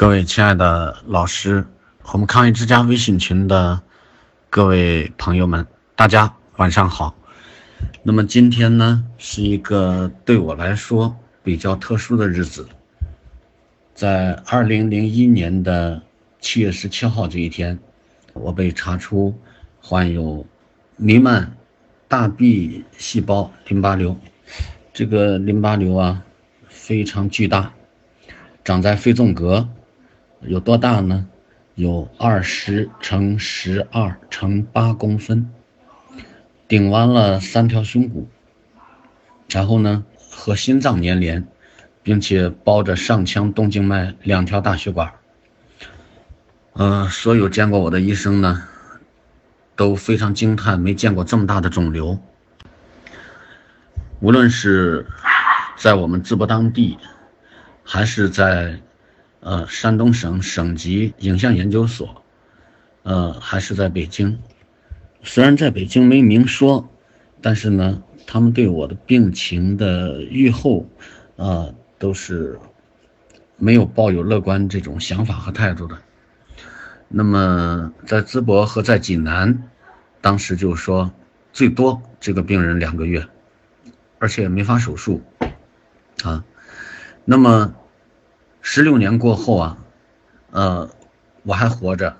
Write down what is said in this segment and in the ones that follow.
各位亲爱的老师，我们抗疫之家微信群的各位朋友们，大家晚上好。那么今天呢，是一个对我来说比较特殊的日子。在二零零一年的七月十七号这一天，我被查出患有弥漫大 B 细胞淋巴瘤。这个淋巴瘤啊，非常巨大，长在肺纵隔。有多大呢？有二十乘十二乘八公分，顶弯了三条胸骨，然后呢和心脏粘连，并且包着上腔动静脉两条大血管。呃，所有见过我的医生呢，都非常惊叹，没见过这么大的肿瘤。无论是在我们淄博当地，还是在。呃，山东省省级影像研究所，呃，还是在北京。虽然在北京没明说，但是呢，他们对我的病情的预后，呃，都是没有抱有乐观这种想法和态度的。那么在淄博和在济南，当时就说最多这个病人两个月，而且没法手术，啊，那么。十六年过后啊，呃，我还活着，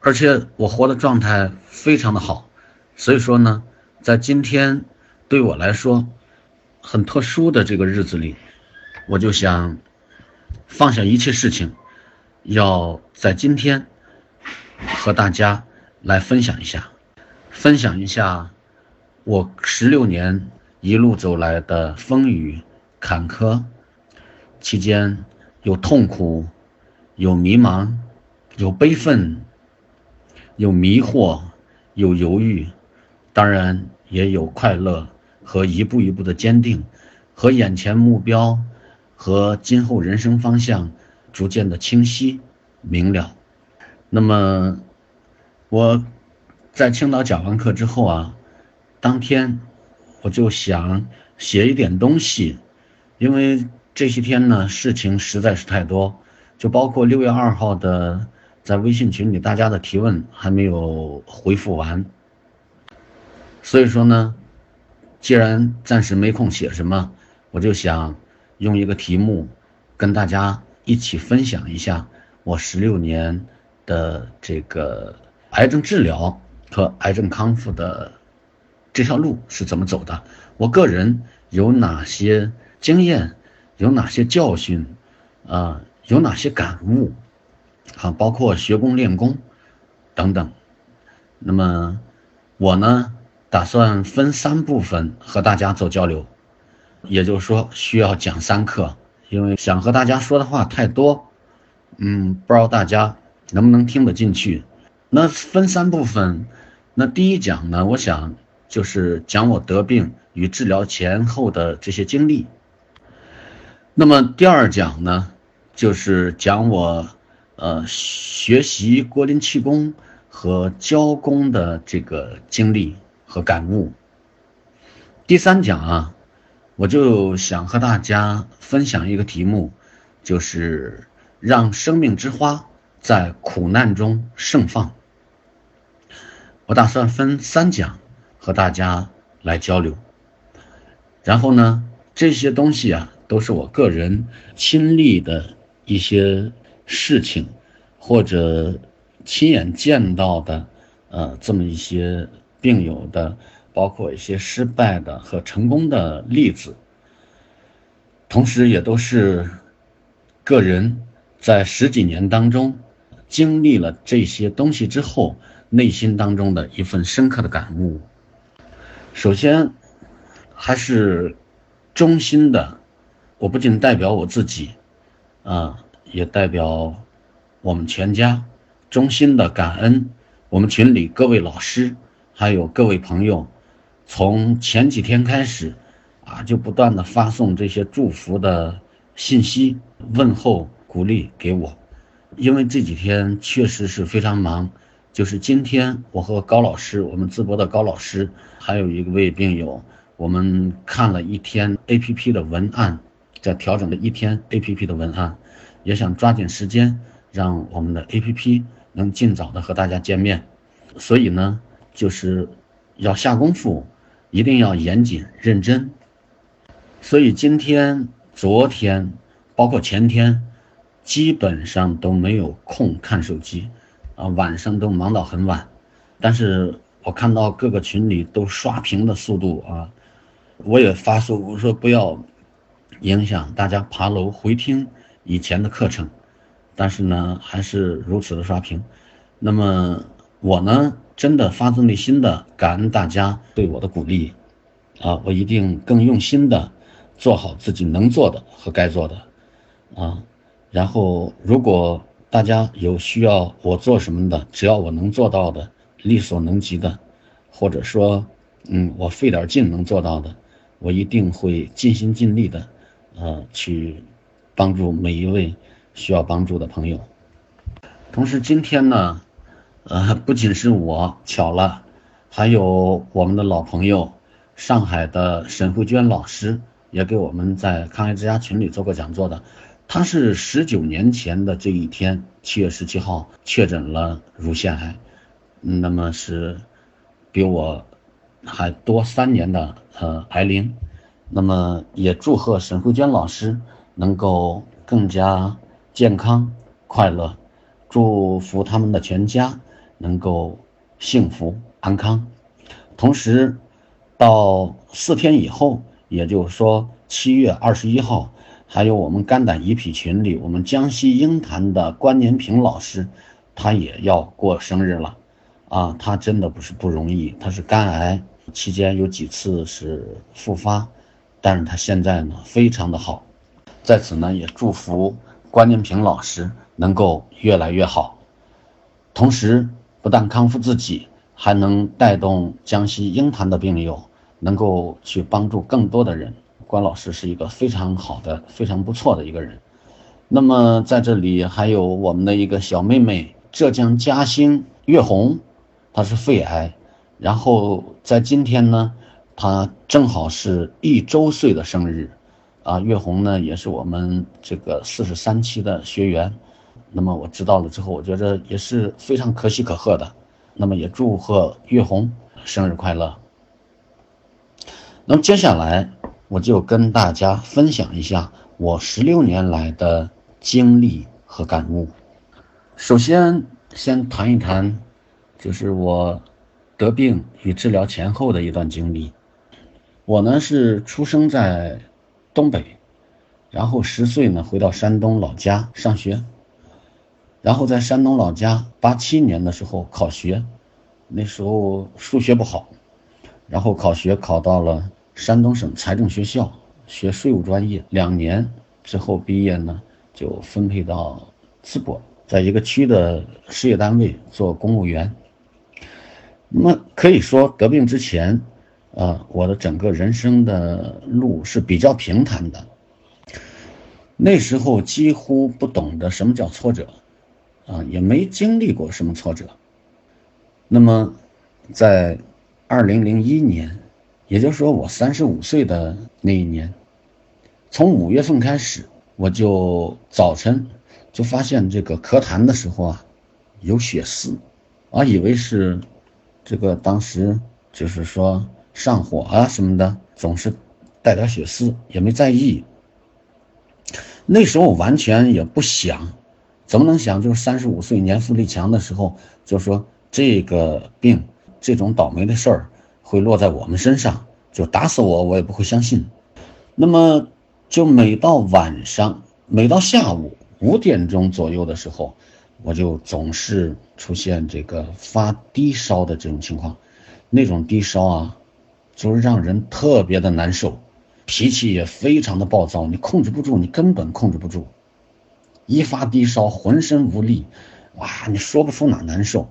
而且我活的状态非常的好，所以说呢，在今天对我来说很特殊的这个日子里，我就想放下一切事情，要在今天和大家来分享一下，分享一下我十六年一路走来的风雨坎坷期间。有痛苦，有迷茫，有悲愤，有迷惑，有犹豫，当然也有快乐和一步一步的坚定，和眼前目标和今后人生方向逐渐的清晰明了。那么我在青岛讲完课之后啊，当天我就想写一点东西，因为。这些天呢，事情实在是太多，就包括六月二号的在微信群里大家的提问还没有回复完，所以说呢，既然暂时没空写什么，我就想用一个题目跟大家一起分享一下我十六年的这个癌症治疗和癌症康复的这条路是怎么走的，我个人有哪些经验。有哪些教训，啊，有哪些感悟，啊，包括学功练功等等。那么我呢，打算分三部分和大家做交流，也就是说需要讲三课，因为想和大家说的话太多，嗯，不知道大家能不能听得进去。那分三部分，那第一讲呢，我想就是讲我得病与治疗前后的这些经历。那么第二讲呢，就是讲我，呃，学习国林气功和教功的这个经历和感悟。第三讲啊，我就想和大家分享一个题目，就是让生命之花在苦难中盛放。我打算分三讲和大家来交流，然后呢，这些东西啊。都是我个人亲历的一些事情，或者亲眼见到的，呃，这么一些病友的，包括一些失败的和成功的例子，同时也都是个人在十几年当中经历了这些东西之后，内心当中的一份深刻的感悟。首先，还是衷心的。我不仅代表我自己，啊，也代表我们全家，衷心的感恩我们群里各位老师，还有各位朋友，从前几天开始，啊，就不断的发送这些祝福的信息、问候、鼓励给我，因为这几天确实是非常忙，就是今天我和高老师，我们淄博的高老师，还有一位病友，我们看了一天 A P P 的文案。在调整了一天 A P P 的文案，也想抓紧时间让我们的 APP 能尽早的和大家见面，所以呢，就是要下功夫，一定要严谨认真。所以今天、昨天，包括前天，基本上都没有空看手机，啊，晚上都忙到很晚。但是我看到各个群里都刷屏的速度啊，我也发说我说不要影响大家爬楼回听以前的课程，但是呢，还是如此的刷屏。那么我呢，真的发自内心的感恩大家对我的鼓励，啊，我一定更用心的。做好自己能做的和该做的，啊，然后如果大家有需要我做什么的，只要我能做到的，力所能及的，或者说，嗯，我费点劲能做到的，我一定会尽心尽力的，呃，去帮助每一位需要帮助的朋友。同时，今天呢，呃，不仅是我巧了，还有我们的老朋友，上海的沈慧娟老师。也给我们在抗癌之家群里做过讲座的，他是十九年前的这一天，七月十七号确诊了乳腺癌，那么是比我还多三年的呃癌龄，那么也祝贺沈慧娟老师能够更加健康快乐，祝福他们的全家能够幸福安康，同时到四天以后。也就是说，七月二十一号，还有我们肝胆胰脾群里，我们江西鹰潭的关年平老师，他也要过生日了，啊，他真的不是不容易，他是肝癌期间有几次是复发，但是他现在呢非常的好，在此呢也祝福关建平老师能够越来越好，同时不但康复自己，还能带动江西鹰潭的病友。能够去帮助更多的人，关老师是一个非常好的、非常不错的一个人。那么在这里还有我们的一个小妹妹，浙江嘉兴月红，她是肺癌，然后在今天呢，他正好是一周岁的生日，啊，月红呢也是我们这个四十三期的学员。那么我知道了之后，我觉得也是非常可喜可贺的。那么也祝贺月红生日快乐。那么接下来，我就跟大家分享一下我十六年来的经历和感悟。首先，先谈一谈，就是我得病与治疗前后的一段经历。我呢是出生在东北，然后十岁呢回到山东老家上学，然后在山东老家八七年的时候考学，那时候数学不好，然后考学考到了。山东省财政学校学税务专业，两年之后毕业呢，就分配到淄博，在一个区的事业单位做公务员。那么可以说得病之前，啊，我的整个人生的路是比较平坦的。那时候几乎不懂得什么叫挫折，啊，也没经历过什么挫折。那么，在二零零一年。也就是说，我三十五岁的那一年，从五月份开始，我就早晨就发现这个咳痰的时候啊，有血丝，啊，以为是这个当时就是说上火啊什么的，总是带点血丝，也没在意。那时候完全也不想，怎么能想？就是三十五岁年富力强的时候，就说这个病这种倒霉的事儿。会落在我们身上，就打死我，我也不会相信。那么，就每到晚上，每到下午五点钟左右的时候，我就总是出现这个发低烧的这种情况。那种低烧啊，就是让人特别的难受，脾气也非常的暴躁，你控制不住，你根本控制不住。一发低烧，浑身无力，哇，你说不出哪难受。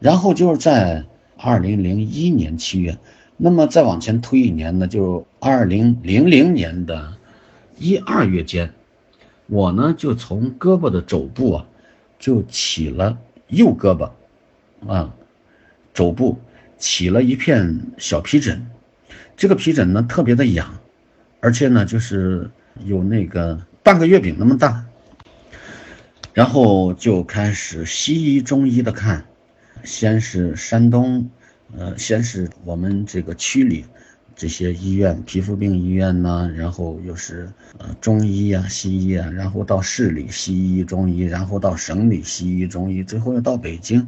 然后就是在。二零零一年七月，那么再往前推一年呢，就二零零零年的一二月间，我呢就从胳膊的肘部啊，就起了右胳膊，啊，肘部起了一片小皮疹，这个皮疹呢特别的痒，而且呢就是有那个半个月饼那么大，然后就开始西医、中医的看，先是山东，呃，先是我们这个区里这些医院，皮肤病医院呢，然后又是呃中医啊、西医啊，然后到市里西医、中医，然后到省里西医、中医，最后又到北京，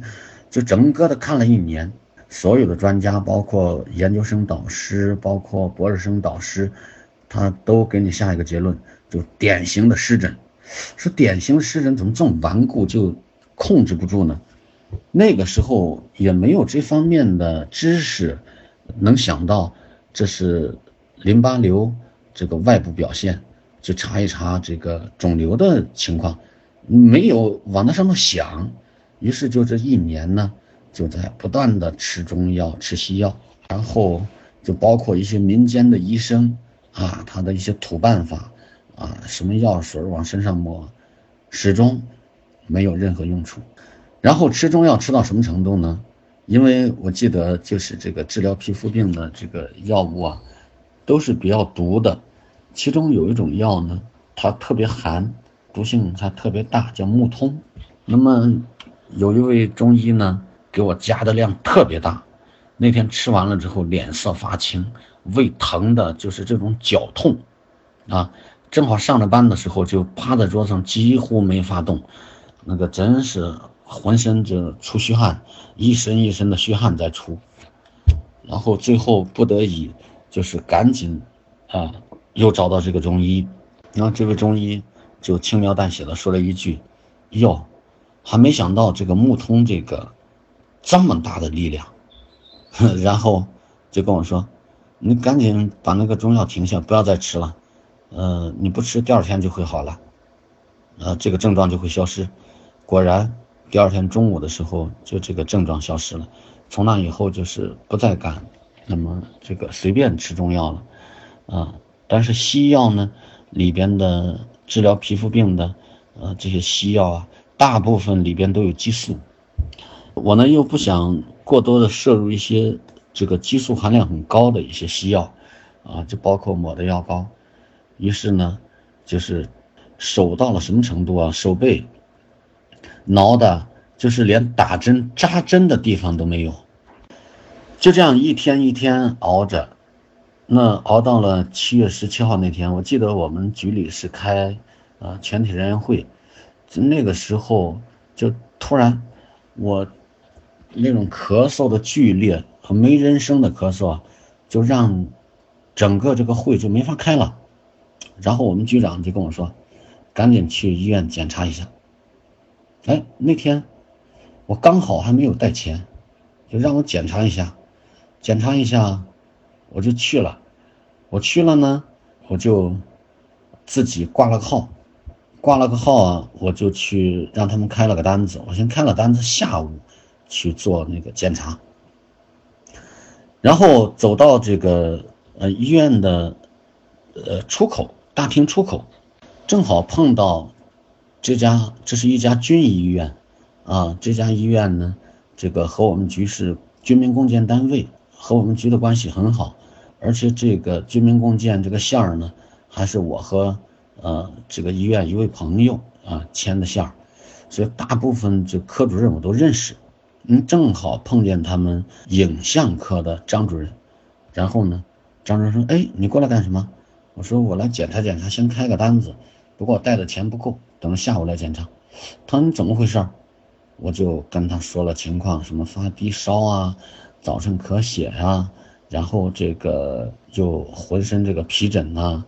就整个的看了一年，所有的专家，包括研究生导师，包括博士生导师，他都给你下一个结论，就典型的湿疹。说典型的湿疹怎么这么顽固，就控制不住呢？那个时候也没有这方面的知识，能想到这是淋巴瘤这个外部表现，就查一查这个肿瘤的情况，没有往那上面想。于是就这一年呢，就在不断的吃中药、吃西药，然后就包括一些民间的医生啊，他的一些土办法。啊，什么药水往身上抹，始终没有任何用处。然后吃中药吃到什么程度呢？因为我记得就是这个治疗皮肤病的这个药物啊，都是比较毒的。其中有一种药呢，它特别寒，毒性还特别大，叫木通。那么有一位中医呢，给我加的量特别大。那天吃完了之后，脸色发青，胃疼的就是这种绞痛，啊。正好上着班的时候，就趴在桌上，几乎没法动，那个真是浑身就出虚汗，一身一身的虚汗在出，然后最后不得已就是赶紧啊，又找到这个中医，然后这位中医就轻描淡写的说了一句：“哟，还没想到这个木通这个这么大的力量。”然后就跟我说：“你赶紧把那个中药停下，不要再吃了。”呃，你不吃，第二天就会好了，呃，这个症状就会消失。果然，第二天中午的时候，就这个症状消失了。从那以后，就是不再敢那么这个随便吃中药了，啊。但是西药呢，里边的治疗皮肤病的，呃，这些西药啊，大部分里边都有激素。我呢又不想过多的摄入一些这个激素含量很高的一些西药，啊，就包括抹的药膏。于是呢，就是手到了什么程度啊？手背挠的，就是连打针扎针的地方都没有。就这样一天一天熬着，那熬到了七月十七号那天，我记得我们局里是开啊全体人员会，那个时候就突然我那种咳嗽的剧烈和没人声的咳嗽啊，就让整个这个会就没法开了。然后我们局长就跟我说：“赶紧去医院检查一下。”哎，那天我刚好还没有带钱，就让我检查一下。检查一下，我就去了。我去了呢，我就自己挂了个号，挂了个号啊，我就去让他们开了个单子。我先开了单子，下午去做那个检查。然后走到这个呃医院的呃出口。大厅出口，正好碰到这家，这是一家军医院，啊，这家医院呢，这个和我们局是军民共建单位，和我们局的关系很好，而且这个军民共建这个线儿呢，还是我和呃这个医院一位朋友啊牵的线儿，所以大部分这科主任我都认识，嗯，正好碰见他们影像科的张主任，然后呢，张主任说，哎，你过来干什么？我说我来检查检查，先开个单子，不过我带的钱不够，等下午来检查。他说你怎么回事？我就跟他说了情况，什么发低烧啊，早晨咳血啊，然后这个就浑身这个皮疹呐。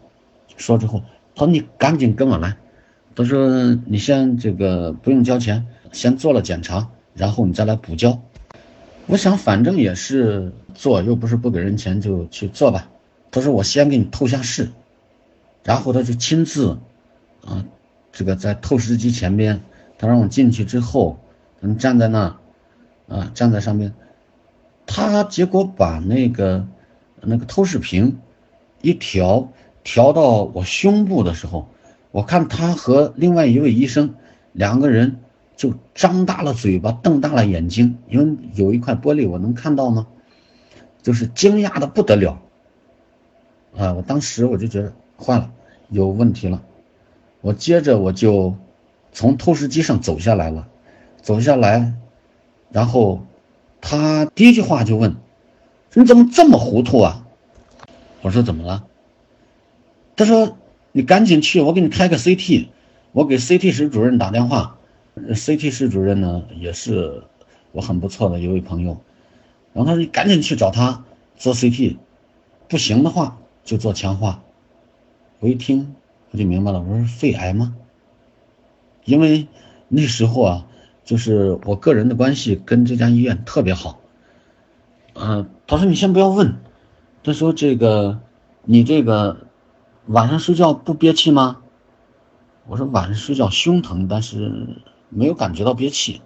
说之后，他说你赶紧跟我来。他说你先这个不用交钱，先做了检查，然后你再来补交。我想反正也是做，又不是不给人钱，就去做吧。他说：“我先给你透下视，然后他就亲自，啊，这个在透视机前边，他让我进去之后，嗯，站在那，啊，站在上面，他结果把那个那个透视屏一调，调到我胸部的时候，我看他和另外一位医生两个人就张大了嘴巴，瞪大了眼睛，因为有一块玻璃我能看到吗？就是惊讶的不得了。”啊！我当时我就觉得坏了，有问题了。我接着我就从透视机上走下来了，走下来，然后他第一句话就问：“你怎么这么糊涂啊？”我说：“怎么了？”他说：“你赶紧去，我给你开个 CT。”我给 CT 室主任打电话，CT 室主任呢也是我很不错的一位朋友，然后他说：“你赶紧去找他做 CT，不行的话就做强化。”我一听我就明白了，我说：“肺癌吗？”因为那时候啊，就是我个人的关系跟这家医院特别好。嗯，他说：“你先不要问。”他说：“这个你这个晚上睡觉不憋气吗？”我说晚上睡觉胸疼，但是没有感觉到憋气。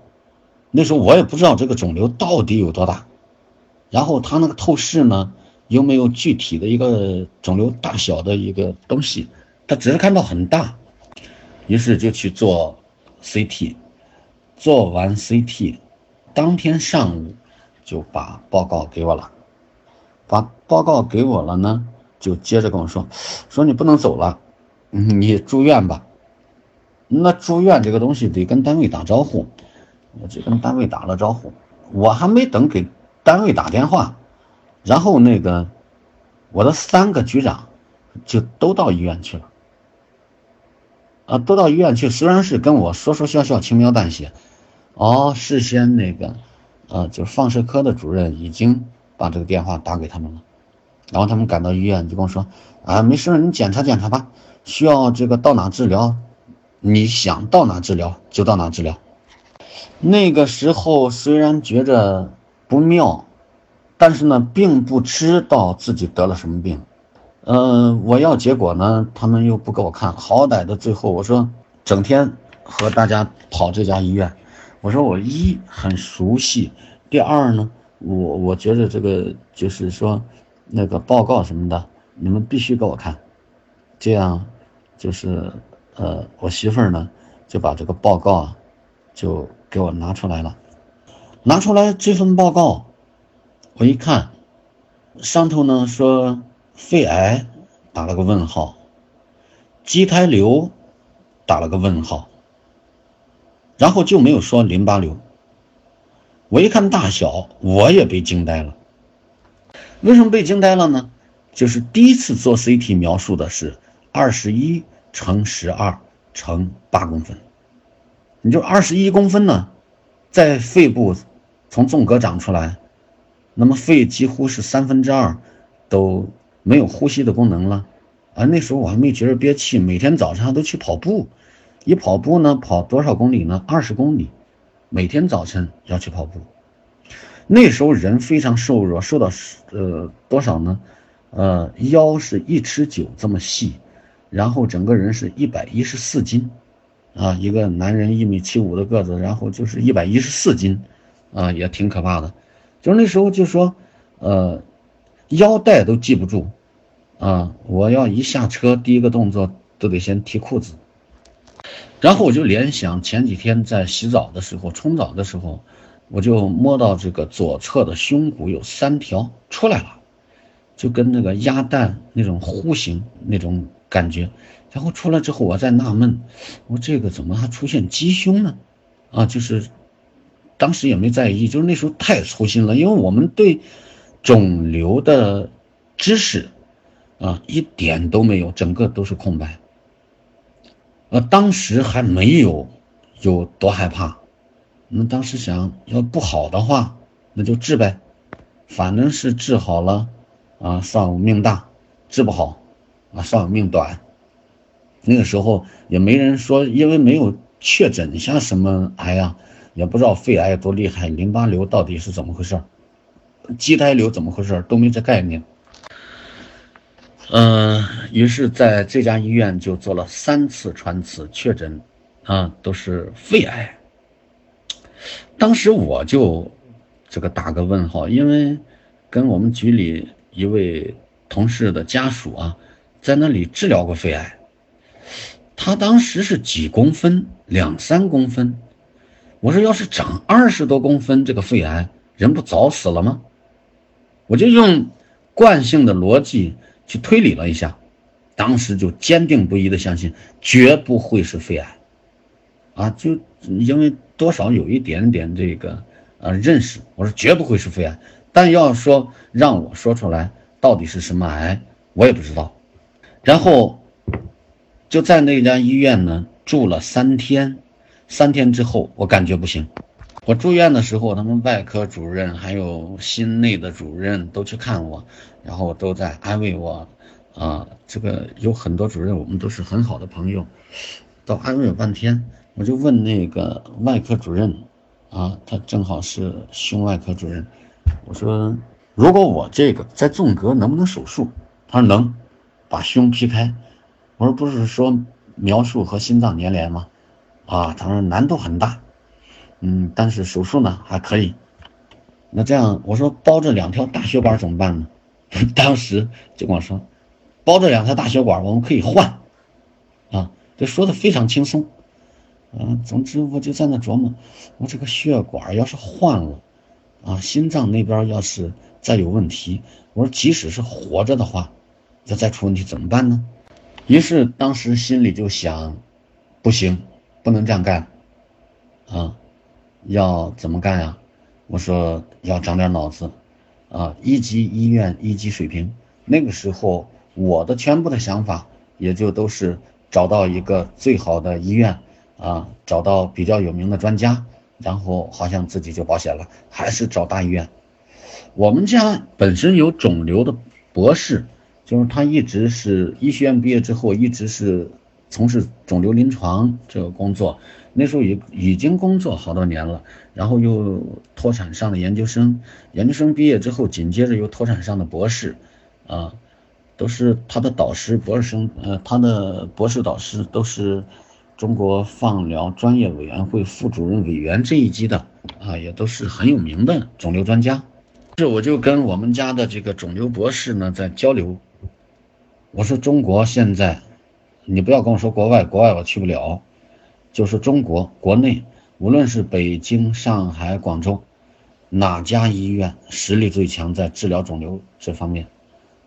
那时候我也不知道这个肿瘤到底有多大，然后他那个透视呢又没有具体的一个肿瘤大小的一个东西，他只是看到很大，于是就去做 CT，做完 CT，当天上午就把报告给我了，把报告给我了呢，就接着跟我说，说你不能走了，你住院吧。那住院这个东西得跟单位打招呼，我就跟单位打了招呼，我还没等给单位打电话，然后那个我的三个局长就都到医院去了，啊，都到医院去，虽然是跟我说说笑笑，轻描淡写，哦，事先那个，呃，就是放射科的主任已经把这个电话打给他们了，然后他们赶到医院就跟我说，啊，没事，你检查检查吧，需要这个到哪治疗。你想到哪治疗就到哪治疗。那个时候虽然觉着不妙，但是呢，并不知道自己得了什么病。嗯，我要结果呢，他们又不给我看。好歹的最后，我说整天和大家跑这家医院，我说我一很熟悉，第二呢，我我觉得这个就是说那个报告什么的，你们必须给我看，这样就是。呃，我媳妇儿呢，就把这个报告啊，就给我拿出来了。拿出来这份报告，我一看，上头呢说肺癌打了个问号，畸胎瘤打了个问号，然后就没有说淋巴瘤。我一看大小，我也被惊呆了。为什么被惊呆了呢？就是第一次做 CT 描述的是二十一。乘十二乘八公分，你就二十一公分呢，在肺部从纵隔长出来，那么肺几乎是三分之二都没有呼吸的功能了。啊，那时候我还没觉着憋气，每天早上都去跑步，一跑步呢跑多少公里呢？二十公里，每天早晨要去跑步。那时候人非常瘦弱，瘦到呃多少呢？呃，腰是一尺九这么细。然后整个人是一百一十四斤，啊，一个男人一米七五的个子，然后就是一百一十四斤，啊，也挺可怕的。就是那时候就说，呃，腰带都系不住，啊，我要一下车，第一个动作都得先提裤子。然后我就联想前几天在洗澡的时候，冲澡的时候，我就摸到这个左侧的胸骨有三条出来了，就跟那个鸭蛋那种弧形那种。感觉，然后出来之后，我在纳闷，我这个怎么还出现鸡胸呢？啊，就是当时也没在意，就是那时候太粗心了，因为我们对肿瘤的知识啊一点都没有，整个都是空白。呃，当时还没有有多害怕，我们当时想要不好的话，那就治呗，反正是治好了啊，算我命大；治不好。啊，算我命短。那个时候也没人说，因为没有确诊像什么癌呀，也不知道肺癌多厉害，淋巴瘤到底是怎么回事，畸胎瘤怎么回事都没这概念。嗯，于是在这家医院就做了三次穿刺确诊，啊，都是肺癌。当时我就这个打个问号，因为跟我们局里一位同事的家属啊。在那里治疗过肺癌，他当时是几公分，两三公分。我说要是长二十多公分，这个肺癌人不早死了吗？我就用惯性的逻辑去推理了一下，当时就坚定不移的相信绝不会是肺癌，啊，就因为多少有一点点这个呃认识，我说绝不会是肺癌，但要说让我说出来到底是什么癌，我也不知道。然后就在那家医院呢住了三天，三天之后我感觉不行。我住院的时候，他们外科主任还有心内的主任都去看我，然后都在安慰我，啊，这个有很多主任，我们都是很好的朋友，都安慰了半天。我就问那个外科主任，啊，他正好是胸外科主任，我说，如果我这个在纵隔能不能手术？他说能，把胸劈开。我说不是说描述和心脏粘连吗？啊，他说难度很大。嗯，但是手术呢还可以。那这样我说包着两条大血管怎么办呢？当时就跟我说，包着两条大血管我们可以换。啊，这说的非常轻松。嗯，总之我就在那琢磨，我这个血管要是换了，啊，心脏那边要是再有问题，我说即使是活着的话，要再出问题怎么办呢？于是当时心里就想，不行，不能这样干，啊。要怎么干呀？我说要长点脑子，啊，一级医院一级水平。那个时候我的全部的想法也就都是找到一个最好的医院，啊，找到比较有名的专家，然后好像自己就保险了。还是找大医院。我们家本身有肿瘤的博士，就是他一直是医学院毕业之后一直是从事肿瘤临床这个工作。那时候已已经工作好多年了，然后又脱产上的研究生，研究生毕业之后，紧接着又脱产上的博士，啊，都是他的导师，博士生，呃，他的博士导师都是中国放疗专业委员会副主任委员这一级的，啊，也都是很有名的肿瘤专家。这我就跟我们家的这个肿瘤博士呢在交流，我说中国现在，你不要跟我说国外，国外我去不了。就是中国国内，无论是北京、上海、广州，哪家医院实力最强在治疗肿瘤这方面？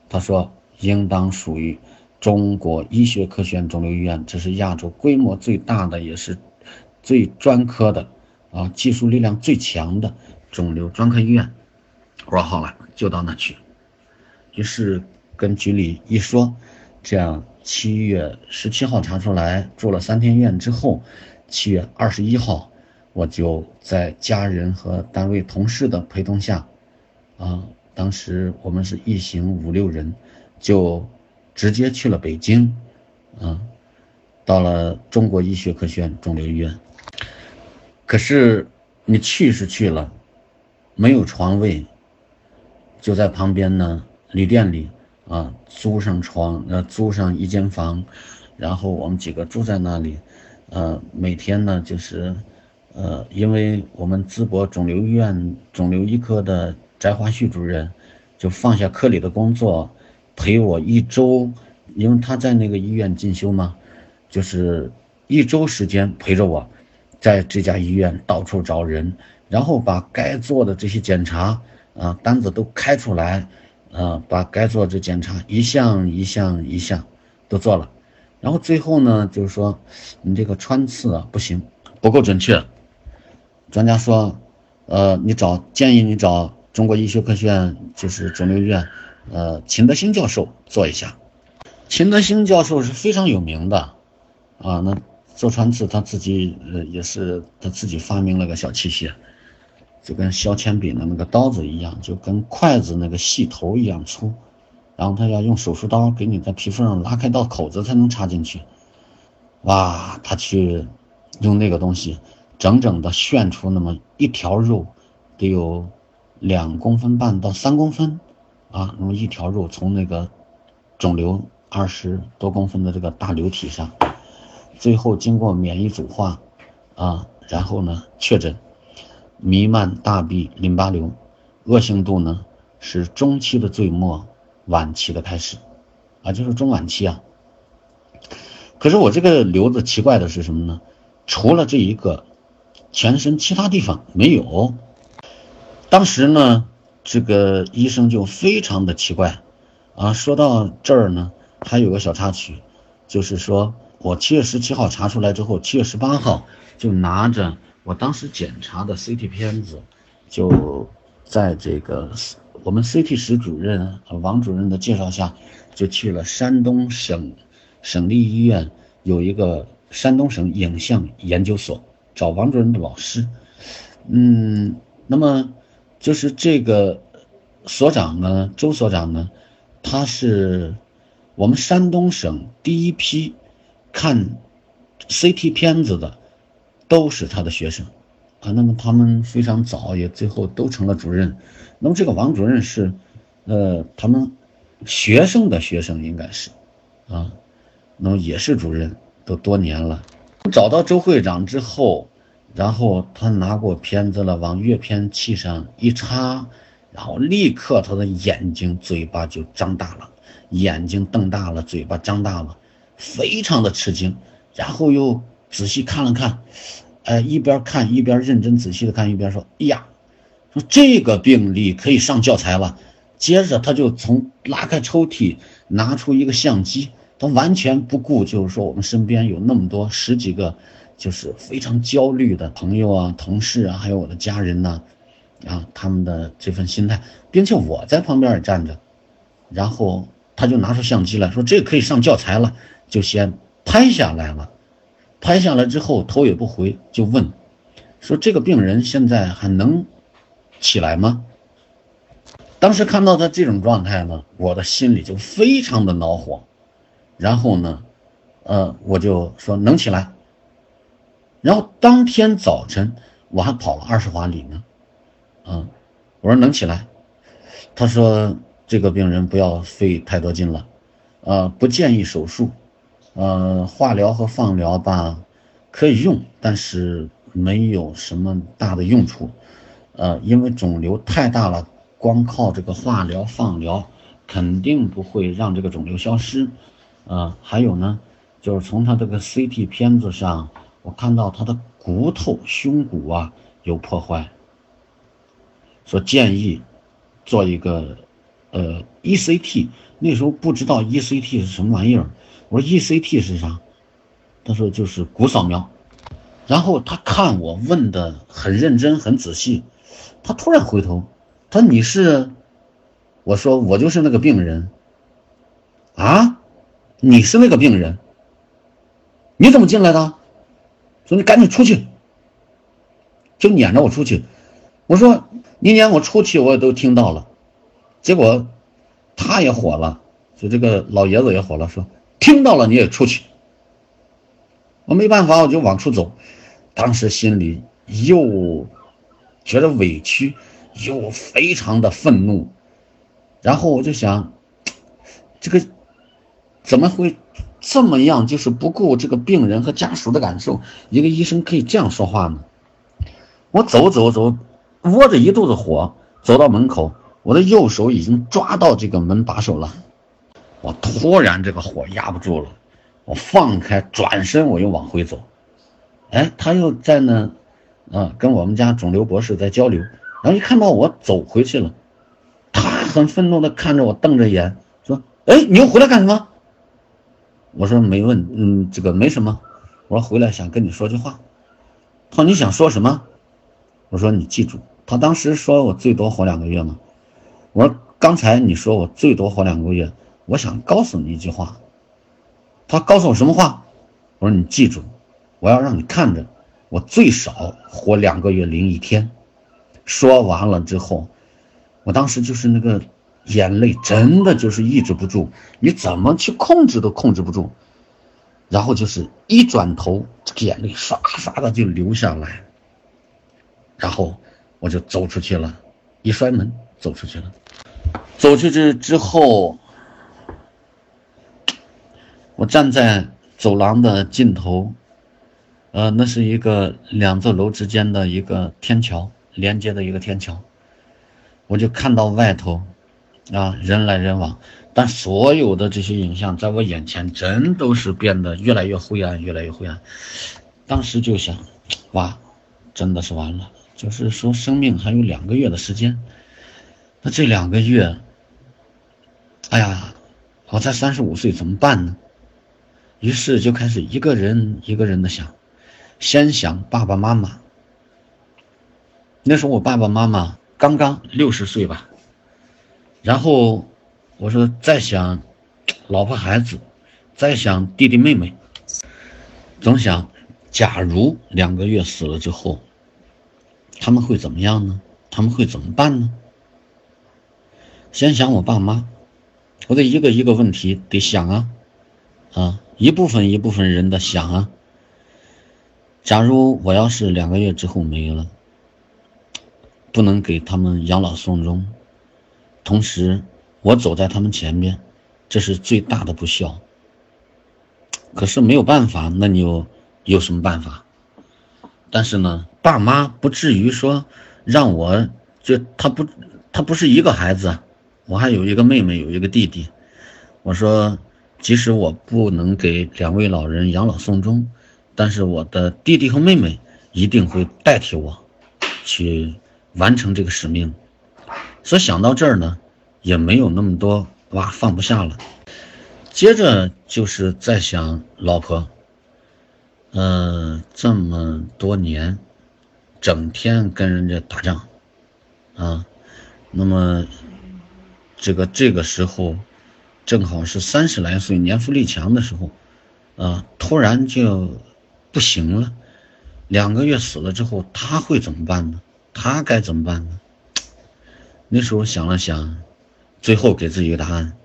他说，应当属于中国医学科学院肿瘤医院，这是亚洲规模最大的，也是最专科的，啊，技术力量最强的肿瘤专科医院。我说好了，就到那去。于是跟局里一说，这样。七月十七号查出来，住了三天院之后，七月二十一号，我就在家人和单位同事的陪同下，啊，当时我们是一行五六人，就直接去了北京，啊，到了中国医学科学院肿瘤医院。可是你去是去了，没有床位，就在旁边呢旅店里。啊，租上床，呃，租上一间房，然后我们几个住在那里，呃，每天呢就是，呃，因为我们淄博肿瘤医院肿瘤医科的翟华旭主任，就放下科里的工作，陪我一周，因为他在那个医院进修嘛，就是一周时间陪着我，在这家医院到处找人，然后把该做的这些检查啊单子都开出来。呃，把该做的检查一项一项一项都做了，然后最后呢，就是说你这个穿刺啊不行，不够准确。专家说，呃，你找建议你找中国医学科学院，就是肿瘤医院，呃，秦德兴教授做一下。秦德兴教授是非常有名的，啊，那做穿刺他自己呃也是他自己发明了个小器械。就跟削铅笔的那个刀子一样，就跟筷子那个细头一样粗，然后他要用手术刀给你在皮肤上拉开道口子才能插进去。哇，他去用那个东西，整整的炫出那么一条肉，得有两公分半到三公分，啊，那么一条肉从那个肿瘤二十多公分的这个大瘤体上，最后经过免疫组化，啊，然后呢确诊。弥漫大臂淋巴瘤，恶性度呢是中期的最末，晚期的开始，啊，就是中晚期啊。可是我这个瘤子奇怪的是什么呢？除了这一个，全身其他地方没有。当时呢，这个医生就非常的奇怪，啊，说到这儿呢，还有个小插曲，就是说，我七月十七号查出来之后，七月十八号就拿着我当时检查的 CT 片子，就在这个我们 CT 室主任王主任的介绍下，就去了山东省省立医院有一个山东省影像研究所找王主任的老师。嗯，那么就是这个所长呢，周所长呢，他是我们山东省第一批看 CT 片子的，都是他的学生啊。那么他们非常早也最后都成了主任。那么这个王主任是，呃，他们学生的学生应该是啊，那么也是主任，都多年了。找到周会长之后。然后他拿过片子了，往阅片器上一插，然后立刻他的眼睛、嘴巴就张大了，眼睛瞪大了，嘴巴张大了，非常的吃惊。然后又仔细看了看，哎，一边看一边认真仔细的看，一边说：“哎呀，说这个病例可以上教材了。”接着他就从拉开抽屉拿出一个相机，他完全不顾，就是说我们身边有那么多十几个。就是非常焦虑的朋友啊、同事啊，还有我的家人呢，啊，他们的这份心态，并且我在旁边也站着，然后他就拿出相机来说：“这个可以上教材了。”就先拍下来了，拍下来之后头也不回就问：“说这个病人现在还能起来吗？”当时看到他这种状态呢，我的心里就非常的恼火，然后呢，呃，我就说：“能起来。”然后当天早晨我还跑了二十华里呢，嗯，我说能起来，他说这个病人不要费太多劲了，呃，不建议手术，呃，化疗和放疗吧可以用，但是没有什么大的用处，呃，因为肿瘤太大了，光靠这个化疗放疗肯定不会让这个肿瘤消失，呃，还有呢，就是从他这个 CT 片子上。我看到他的骨头、胸骨啊有破坏，说建议做一个呃 ECT。那时候不知道 ECT 是什么玩意儿，我说 ECT 是啥？他说就是骨扫描。然后他看我问的很认真、很仔细，他突然回头，他说你是？我说我就是那个病人。啊，你是那个病人？你怎么进来的？说你赶紧出去，就撵着我出去。我说你撵我出去，我也都听到了。结果他也火了，就这个老爷子也火了，说听到了你也出去。我没办法，我就往出走。当时心里又觉得委屈，又非常的愤怒。然后我就想，这个怎么会？这么样就是不顾这个病人和家属的感受，一个医生可以这样说话呢？我走走走，窝着一肚子火，走到门口，我的右手已经抓到这个门把手了。我突然这个火压不住了，我放开，转身我又往回走。哎，他又在那，啊，跟我们家肿瘤博士在交流。然后一看到我走回去了，他很愤怒的看着我，瞪着眼说：“哎，你又回来干什么？”我说没问，嗯，这个没什么。我说回来想跟你说句话。他说你想说什么？我说你记住，他当时说我最多活两个月嘛。我说刚才你说我最多活两个月，我想告诉你一句话。他告诉我什么话？我说你记住，我要让你看着我最少活两个月零一天。说完了之后，我当时就是那个。眼泪真的就是抑制不住，你怎么去控制都控制不住，然后就是一转头，眼泪唰唰的就流下来，然后我就走出去了，一摔门走出去了，走出去之后，我站在走廊的尽头，呃，那是一个两座楼之间的一个天桥连接的一个天桥，我就看到外头。啊，人来人往，但所有的这些影像在我眼前真都是变得越来越灰暗，越来越灰暗。当时就想，哇，真的是完了。就是说，生命还有两个月的时间，那这两个月，哎呀，我才三十五岁，怎么办呢？于是就开始一个人一个人的想，先想爸爸妈妈。那时候我爸爸妈妈刚刚六十岁吧，然后我说再想老婆孩子，再想弟弟妹妹，总想，假如两个月死了之后，他们会怎么样呢？他们会怎么办呢？先想我爸妈，我得一个一个问题得想啊，啊，一部分一部分人的想啊。假如我要是两个月之后没了。不能给他们养老送终，同时我走在他们前面，这是最大的不孝。可是没有办法，那你有有什么办法？但是呢，爸妈不至于说让我就他不他不是一个孩子，我还有一个妹妹，有一个弟弟。我说，即使我不能给两位老人养老送终，但是我的弟弟和妹妹一定会代替我去。完成这个使命，所以想到这儿呢，也没有那么多哇放不下了。接着就是在想老婆，呃，这么多年，整天跟人家打仗，啊，那么这个这个时候，正好是三十来岁年富力强的时候，啊，突然就不行了，两个月死了之后，他会怎么办呢？他该怎么办呢？那时候想了想，最后给自己一个答案：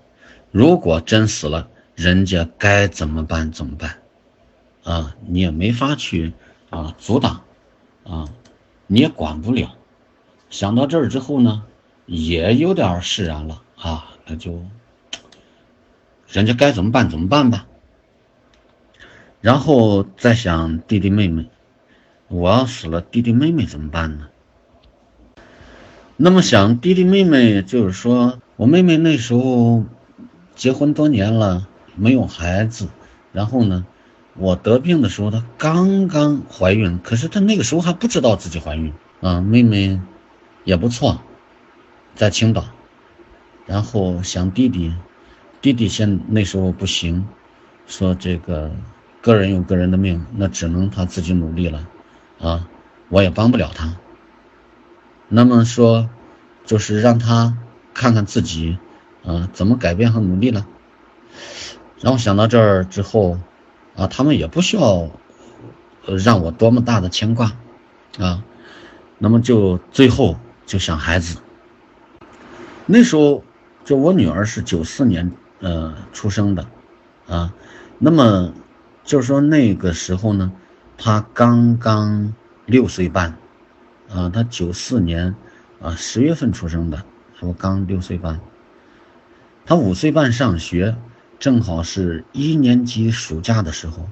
如果真死了，人家该怎么办？怎么办？啊，你也没法去啊阻挡，啊，你也管不了。想到这儿之后呢，也有点释然了啊，那就人家该怎么办怎么办吧。然后再想弟弟妹妹，我要死了，弟弟妹妹怎么办呢？那么想弟弟妹妹，就是说我妹妹那时候结婚多年了，没有孩子。然后呢，我得病的时候她刚刚怀孕，可是她那个时候还不知道自己怀孕啊。妹妹也不错，在青岛。然后想弟弟，弟弟现那时候不行，说这个个人有个人的命，那只能他自己努力了啊，我也帮不了他。那么说，就是让他看看自己，啊，怎么改变和努力了。然后想到这儿之后，啊，他们也不需要，让我多么大的牵挂，啊，那么就最后就想孩子。那时候，就我女儿是九四年呃出生的，啊，那么就是说那个时候呢，他刚刚六岁半。啊，他九四年，啊十月份出生的，我刚六岁半。他五岁半上学，正好是一年级暑假的时候。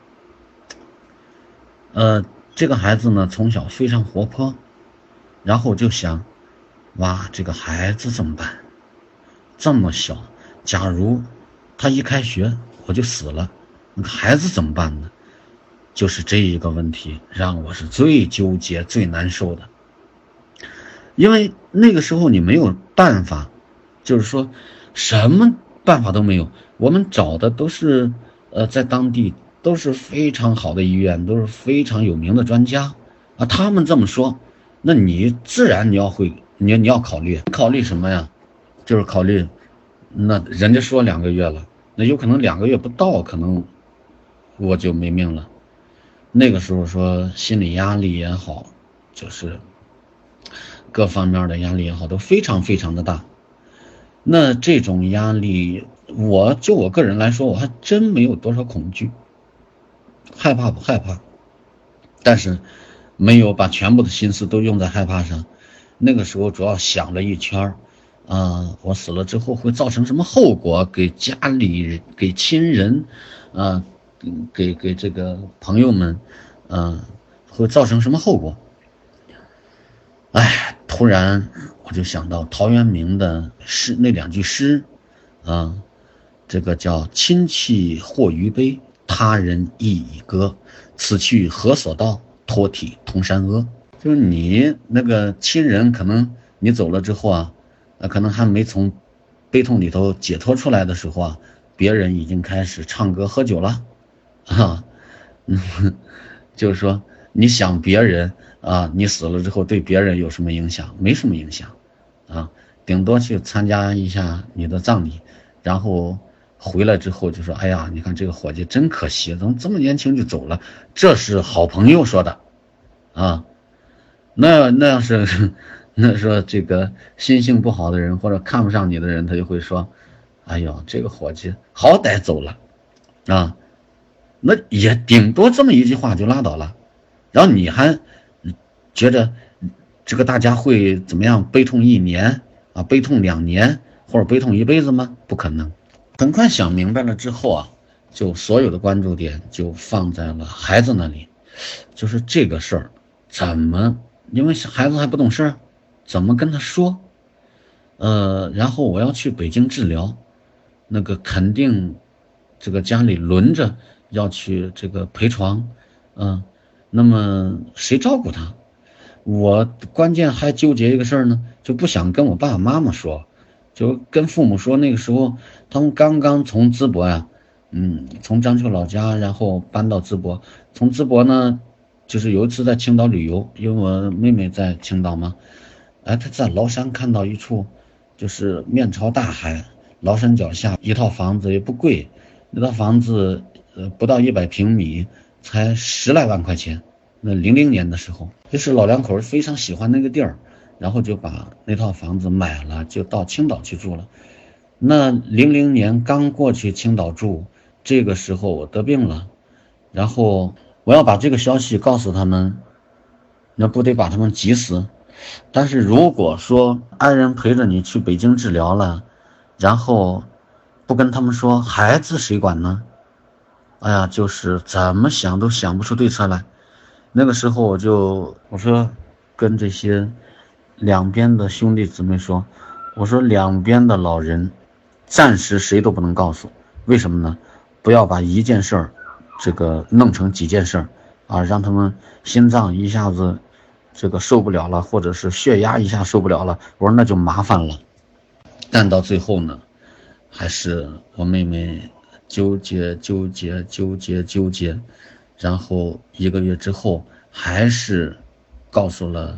呃，这个孩子呢，从小非常活泼，然后就想，哇，这个孩子怎么办？这么小，假如他一开学我就死了，那孩子怎么办呢？就是这一个问题，让我是最纠结、最难受的。因为那个时候你没有办法，就是说，什么办法都没有。我们找的都是，呃，在当地都是非常好的医院，都是非常有名的专家，啊，他们这么说，那你自然你要会，你你要考虑，考虑什么呀？就是考虑，那人家说两个月了，那有可能两个月不到，可能我就没命了。那个时候说心理压力也好，就是。各方面的压力也好，都非常非常的大。那这种压力，我就我个人来说，我还真没有多少恐惧，害怕不害怕？但是没有把全部的心思都用在害怕上。那个时候主要想了一圈儿，啊，我死了之后会造成什么后果？给家里、给亲人，啊，给给这个朋友们，啊，会造成什么后果？哎。突然，我就想到陶渊明的诗那两句诗，啊，这个叫“亲戚或余悲，他人亦已歌。此去何所到？托体同山阿。”就是你那个亲人，可能你走了之后啊，呃，可能还没从悲痛里头解脱出来的时候啊，别人已经开始唱歌喝酒了，啊，嗯，就是说你想别人啊，你死了之后对别人有什么影响？没什么影响，啊，顶多去参加一下你的葬礼，然后回来之后就说，哎呀，你看这个伙计真可惜，怎么这么年轻就走了？这是好朋友说的，啊，那那要是。那说这个心性不好的人或者看不上你的人，他就会说：“哎呦，这个伙计好歹走了，啊，那也顶多这么一句话就拉倒了。然后你还觉得这个大家会怎么样？悲痛一年啊，悲痛两年或者悲痛一辈子吗？不可能。很快想明白了之后啊，就所有的关注点就放在了孩子那里，就是这个事儿怎么？因为孩子还不懂事儿。怎么跟他说？呃，然后我要去北京治疗，那个肯定，这个家里轮着要去这个陪床，嗯，那么谁照顾他？我关键还纠结一个事儿呢，就不想跟我爸爸妈妈说，就跟父母说。那个时候他们刚刚从淄博呀，嗯，从章丘老家，然后搬到淄博，从淄博呢，就是有一次在青岛旅游，因为我妹妹在青岛嘛。哎，他在崂山看到一处，就是面朝大海，崂山脚下一套房子也不贵，那套房子呃不到一百平米，才十来万块钱。那零零年的时候，就是老两口非常喜欢那个地儿，然后就把那套房子买了，就到青岛去住了。那零零年刚过去青岛住，这个时候我得病了，然后我要把这个消息告诉他们，那不得把他们急死？但是如果说爱人陪着你去北京治疗了，然后不跟他们说，孩子谁管呢？哎呀，就是怎么想都想不出对策来。那个时候我就我说跟这些两边的兄弟姊妹说，我说两边的老人暂时谁都不能告诉，为什么呢？不要把一件事儿这个弄成几件事儿啊，让他们心脏一下子。这个受不了了，或者是血压一下受不了了，我说那就麻烦了。但到最后呢，还是我妹妹纠结纠结纠结纠结，然后一个月之后还是告诉了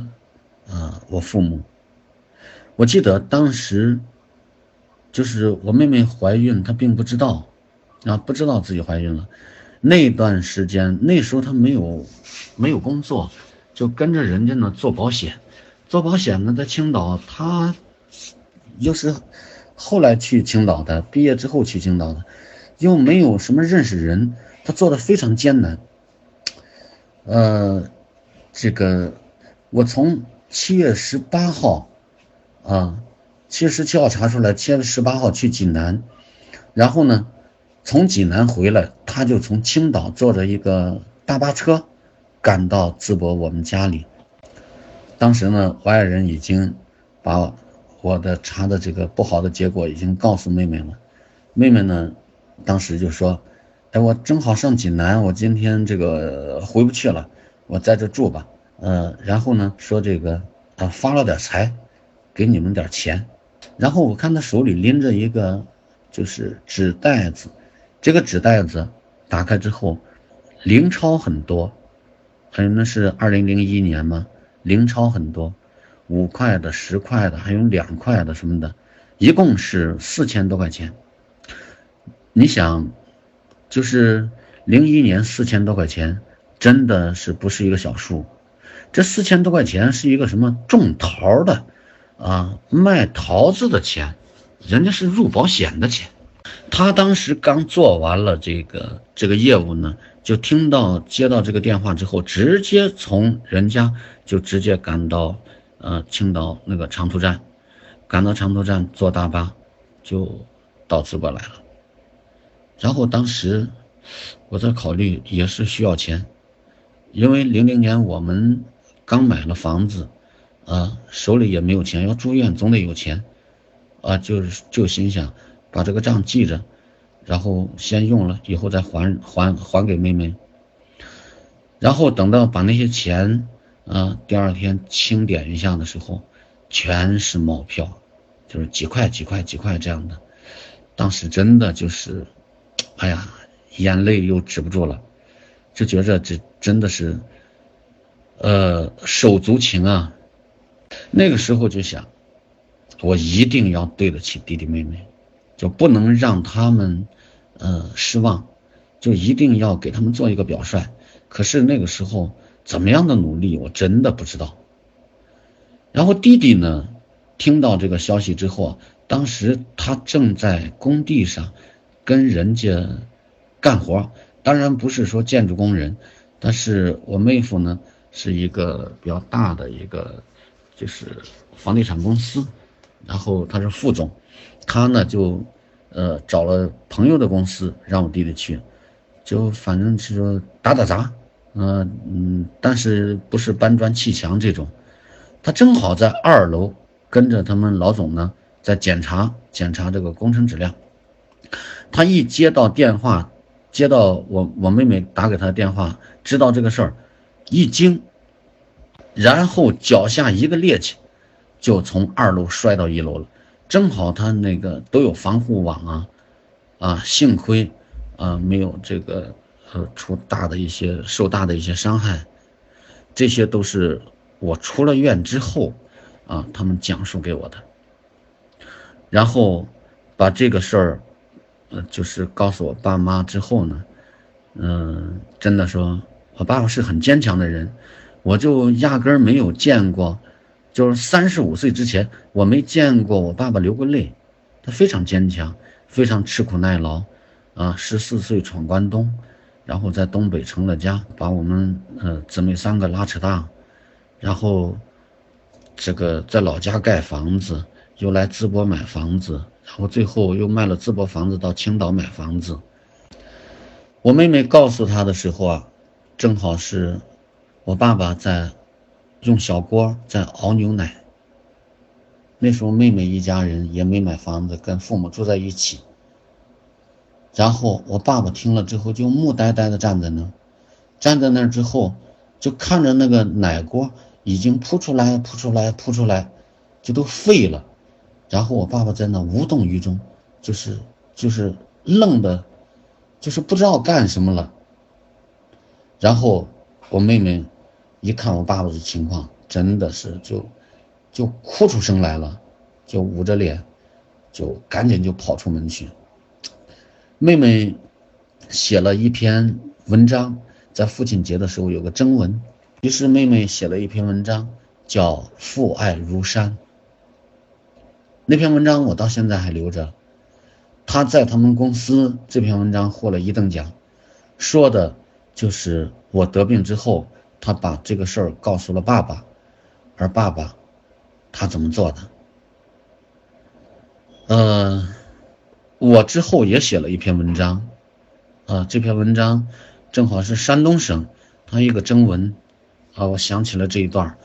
啊我父母。我记得当时就是我妹妹怀孕，她并不知道啊，不知道自己怀孕了。那段时间，那时候她没有没有工作。就跟着人家呢做保险，做保险呢在青岛，他又是后来去青岛的，毕业之后去青岛的，又没有什么认识人，他做的非常艰难。呃，这个我从七月十八号啊，七月十七号查出来，七月十八号去济南，然后呢，从济南回来，他就从青岛坐着一个大巴车。赶到淄博我们家里，当时呢，我爱人已经把我的查的这个不好的结果已经告诉妹妹了。妹妹呢，当时就说：“哎，我正好上济南，我今天这个回不去了，我在这住吧。”呃，然后呢，说这个他发了点财，给你们点钱。然后我看他手里拎着一个就是纸袋子，这个纸袋子打开之后，零钞很多。还有那是二零零一年吗？零钞很多，五块的、十块的，还有两块的什么的，一共是四千多块钱。你想，就是零一年四千多块钱，真的是不是一个小数？这四千多块钱是一个什么种桃的啊，卖桃子的钱，人家是入保险的钱。他当时刚做完了这个这个业务呢。就听到接到这个电话之后，直接从人家就直接赶到，呃，青岛那个长途站，赶到长途站坐大巴，就到淄博来了。然后当时我在考虑，也是需要钱，因为零零年我们刚买了房子，啊，手里也没有钱，要住院总得有钱，啊，就是就心想把这个账记着。然后先用了，以后再还还还给妹妹。然后等到把那些钱，啊，第二天清点一下的时候，全是毛票，就是几块几块几块这样的。当时真的就是，哎呀，眼泪又止不住了，就觉着这真的是，呃，手足情啊。那个时候就想，我一定要对得起弟弟妹妹，就不能让他们，呃，失望，就一定要给他们做一个表率。可是那个时候怎么样的努力，我真的不知道。然后弟弟呢，听到这个消息之后，当时他正在工地上跟人家干活，当然不是说建筑工人，但是我妹夫呢是一个比较大的一个。就是房地产公司，然后他是副总，他呢就呃找了朋友的公司让我弟弟去，就反正是说打打杂，嗯嗯，但是不是搬砖砌墙这种，他正好在二楼跟着他们老总呢在检查检查这个工程质量，他一接到电话，接到我我妹妹打给他的电话，知道这个事儿，一惊。然后脚下一个趔趄，就从二楼摔到一楼了。正好他那个都有防护网啊，啊，幸亏啊没有这个呃出大的一些受大的一些伤害。这些都是我出了院之后啊他们讲述给我的。然后把这个事儿呃就是告诉我爸妈之后呢，嗯，真的说我爸爸是很坚强的人。我就压根儿没有见过，就是三十五岁之前，我没见过我爸爸流过泪。他非常坚强，非常吃苦耐劳，啊，十四岁闯关东，然后在东北成了家，把我们呃姊妹三个拉扯大，然后这个在老家盖房子，又来淄博买房子，然后最后又卖了淄博房子到青岛买房子。我妹妹告诉他的时候啊，正好是。我爸爸在用小锅在熬牛奶。那时候妹妹一家人也没买房子，跟父母住在一起。然后我爸爸听了之后就木呆呆的站在那，站在那之后就看着那个奶锅已经扑出来、扑出来、扑出来，就都废了。然后我爸爸在那无动于衷，就是就是愣的，就是不知道干什么了。然后我妹妹。一看我爸爸的情况，真的是就就哭出声来了，就捂着脸，就赶紧就跑出门去。妹妹写了一篇文章，在父亲节的时候有个征文，于是妹妹写了一篇文章，叫《父爱如山》。那篇文章我到现在还留着，他在他们公司这篇文章获了一等奖，说的就是我得病之后。他把这个事儿告诉了爸爸，而爸爸，他怎么做的？呃，我之后也写了一篇文章，啊，这篇文章正好是山东省他一个征文，啊，我想起了这一段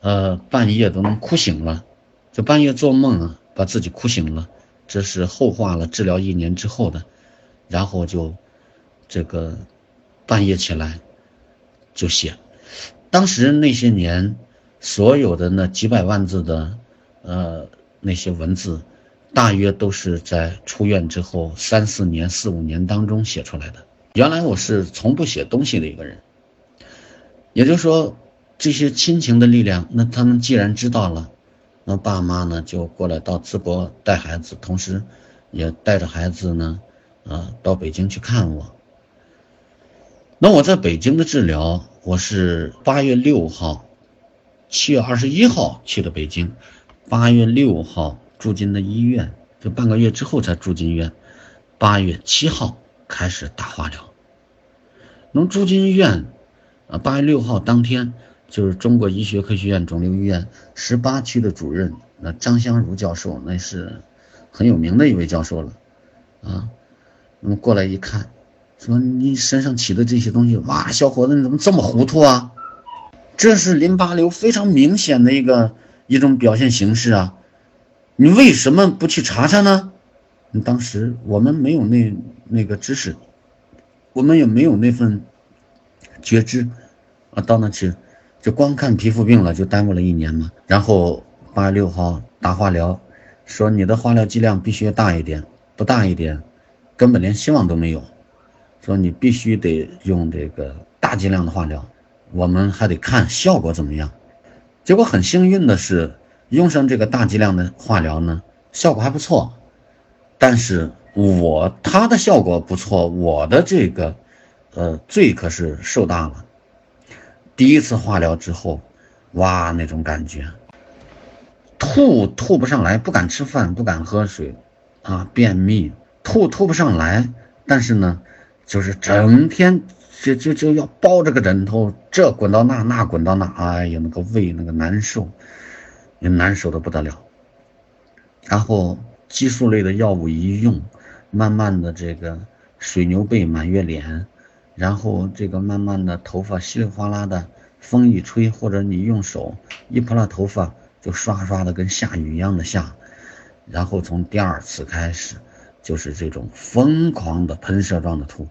呃，半夜都能哭醒了，就半夜做梦啊，把自己哭醒了，这是后话了，治疗一年之后的，然后就这个半夜起来。就写，当时那些年，所有的那几百万字的，呃，那些文字，大约都是在出院之后三四年、四五年当中写出来的。原来我是从不写东西的一个人，也就是说，这些亲情的力量，那他们既然知道了，那爸妈呢就过来到淄博带孩子，同时，也带着孩子呢，啊，到北京去看我。那我在北京的治疗，我是八月六号，七月二十一号去的北京，八月六号住进的医院，就半个月之后才住进医院，八月七号开始打化疗。能住进医院，啊，八月六号当天就是中国医学科学院肿瘤医院十八区的主任，那张香如教授，那是很有名的一位教授了，啊，那么过来一看。说你身上起的这些东西，哇，小伙子你怎么这么糊涂啊？这是淋巴瘤非常明显的一个一种表现形式啊！你为什么不去查查呢？你当时我们没有那那个知识，我们也没有那份觉知啊，到那去就光看皮肤病了，就耽误了一年嘛。然后八月六号打化疗，说你的化疗剂量必须要大一点，不大一点，根本连希望都没有。说你必须得用这个大剂量的化疗，我们还得看效果怎么样。结果很幸运的是，用上这个大剂量的化疗呢，效果还不错。但是我他的效果不错，我的这个，呃，罪可是受大了。第一次化疗之后，哇，那种感觉，吐吐不上来，不敢吃饭，不敢喝水，啊，便秘，吐吐不上来。但是呢，就是整天。就就就要抱着个枕头，这滚到那，那滚到那，哎呀，那个胃那个难受，也难受的不得了。然后激素类的药物一用，慢慢的这个水牛背满月脸，然后这个慢慢的头发稀里哗啦的，风一吹或者你用手一扑了头发就刷刷的跟下雨一样的下。然后从第二次开始，就是这种疯狂的喷射状的吐。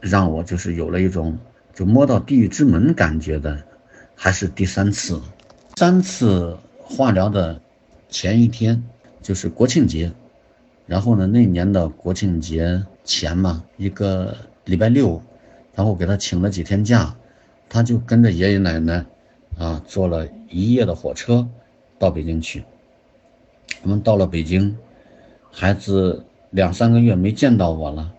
让我就是有了一种就摸到地狱之门感觉的，还是第三次，三次化疗的前一天就是国庆节，然后呢那年的国庆节前嘛一个礼拜六，然后给他请了几天假，他就跟着爷爷奶奶啊坐了一夜的火车到北京去。我们到了北京，孩子两三个月没见到我了。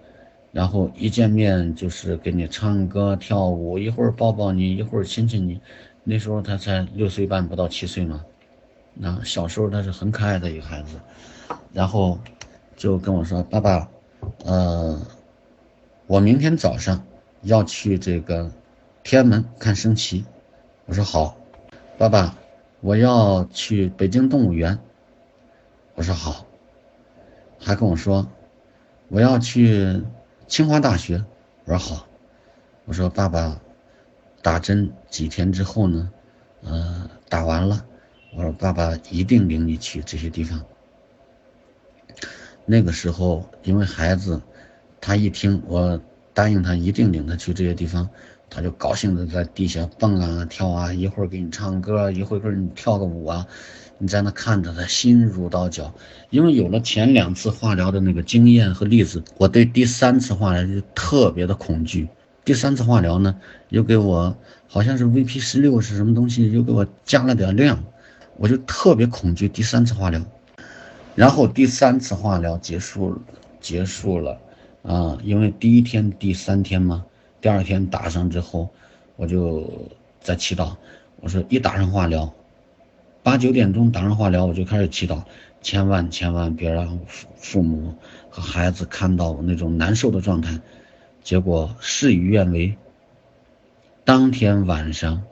然后一见面就是给你唱歌跳舞，一会儿抱抱你，一会儿亲亲你。那时候他才六岁半，不到七岁嘛。那小时候他是很可爱的一个孩子。然后就跟我说：“爸爸，呃，我明天早上要去这个天安门看升旗。”我说：“好。”爸爸，我要去北京动物园。我说：“好。”还跟我说：“我要去。”清华大学，我说好，我说爸爸，打针几天之后呢？呃，打完了，我说爸爸一定领你去这些地方。那个时候，因为孩子，他一听我答应他一定领他去这些地方，他就高兴的在地下蹦啊跳啊，一会儿给你唱歌，一会儿给你跳个舞啊。你在那看着他，心如刀绞。因为有了前两次化疗的那个经验和例子，我对第三次化疗就特别的恐惧。第三次化疗呢，又给我好像是 VP 十六是什么东西，又给我加了点量，我就特别恐惧第三次化疗。然后第三次化疗结束，结束了啊，因为第一天、第三天嘛，第二天打上之后，我就在祈祷，我说一打上化疗。八九点钟打上化疗，我就开始祈祷，千万千万别让父父母和孩子看到我那种难受的状态。结果事与愿违，当天晚上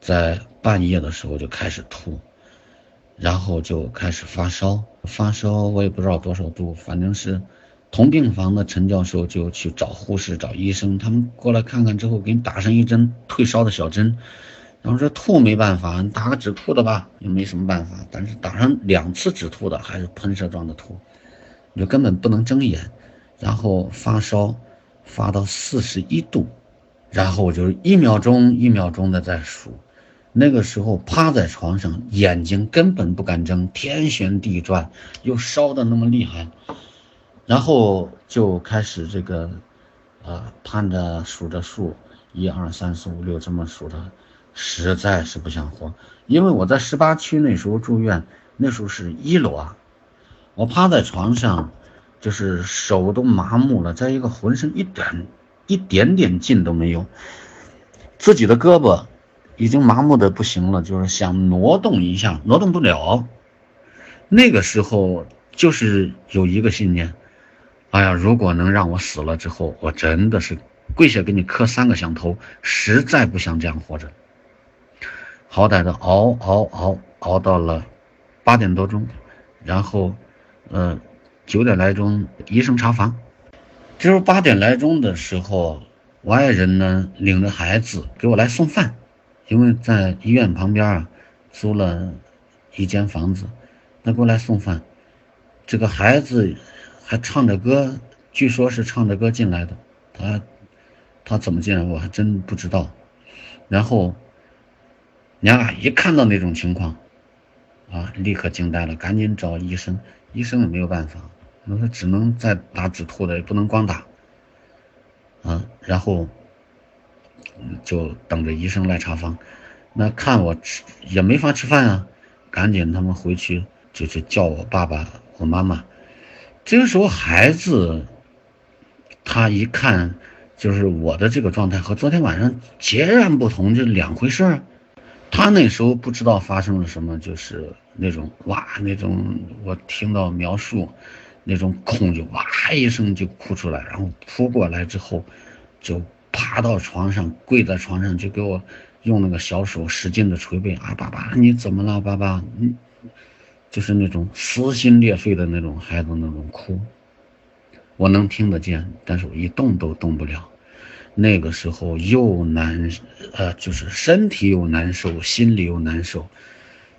在半夜的时候就开始吐，然后就开始发烧，发烧我也不知道多少度，反正是同病房的陈教授就去找护士找医生，他们过来看看之后，给你打上一针退烧的小针。然后说吐没办法，你打个止吐的吧，也没什么办法。但是打上两次止吐的还是喷射状的吐，你就根本不能睁眼。然后发烧，发到四十一度，然后我就一秒钟一秒钟的在数。那个时候趴在床上，眼睛根本不敢睁，天旋地转，又烧的那么厉害。然后就开始这个，呃，盼着数着数，一二三四五六这么数着。实在是不想活，因为我在十八区那时候住院，那时候是一楼啊，我趴在床上，就是手都麻木了，再一个浑身一点一点点劲都没有，自己的胳膊已经麻木的不行了，就是想挪动一下，挪动不了。那个时候就是有一个信念，哎呀，如果能让我死了之后，我真的是跪下给你磕三个响头，实在不想这样活着。好歹的熬熬熬熬到了八点多钟，然后，呃，九点来钟医生查房，就是八点来钟的时候，我爱人呢领着孩子给我来送饭，因为在医院旁边啊租了一间房子，他给我来送饭，这个孩子还唱着歌，据说是唱着歌进来的，他他怎么进来我还真不知道，然后。娘俩一看到那种情况，啊，立刻惊呆了，赶紧找医生。医生也没有办法，那他只能再打止吐的，也不能光打。啊，然后就等着医生来查房。那看我吃也没法吃饭啊，赶紧他们回去就去叫我爸爸、我妈妈。这个时候孩子他一看，就是我的这个状态和昨天晚上截然不同，就两回事儿。他那时候不知道发生了什么，就是那种哇，那种我听到描述，那种恐惧，哇一声就哭出来，然后扑过来之后，就爬到床上，跪在床上就给我用那个小手使劲的捶背啊，爸爸你怎么了，爸爸你，就是那种撕心裂肺的那种孩子那种哭，我能听得见，但是我一动都动不了。那个时候又难，呃，就是身体又难受，心里又难受，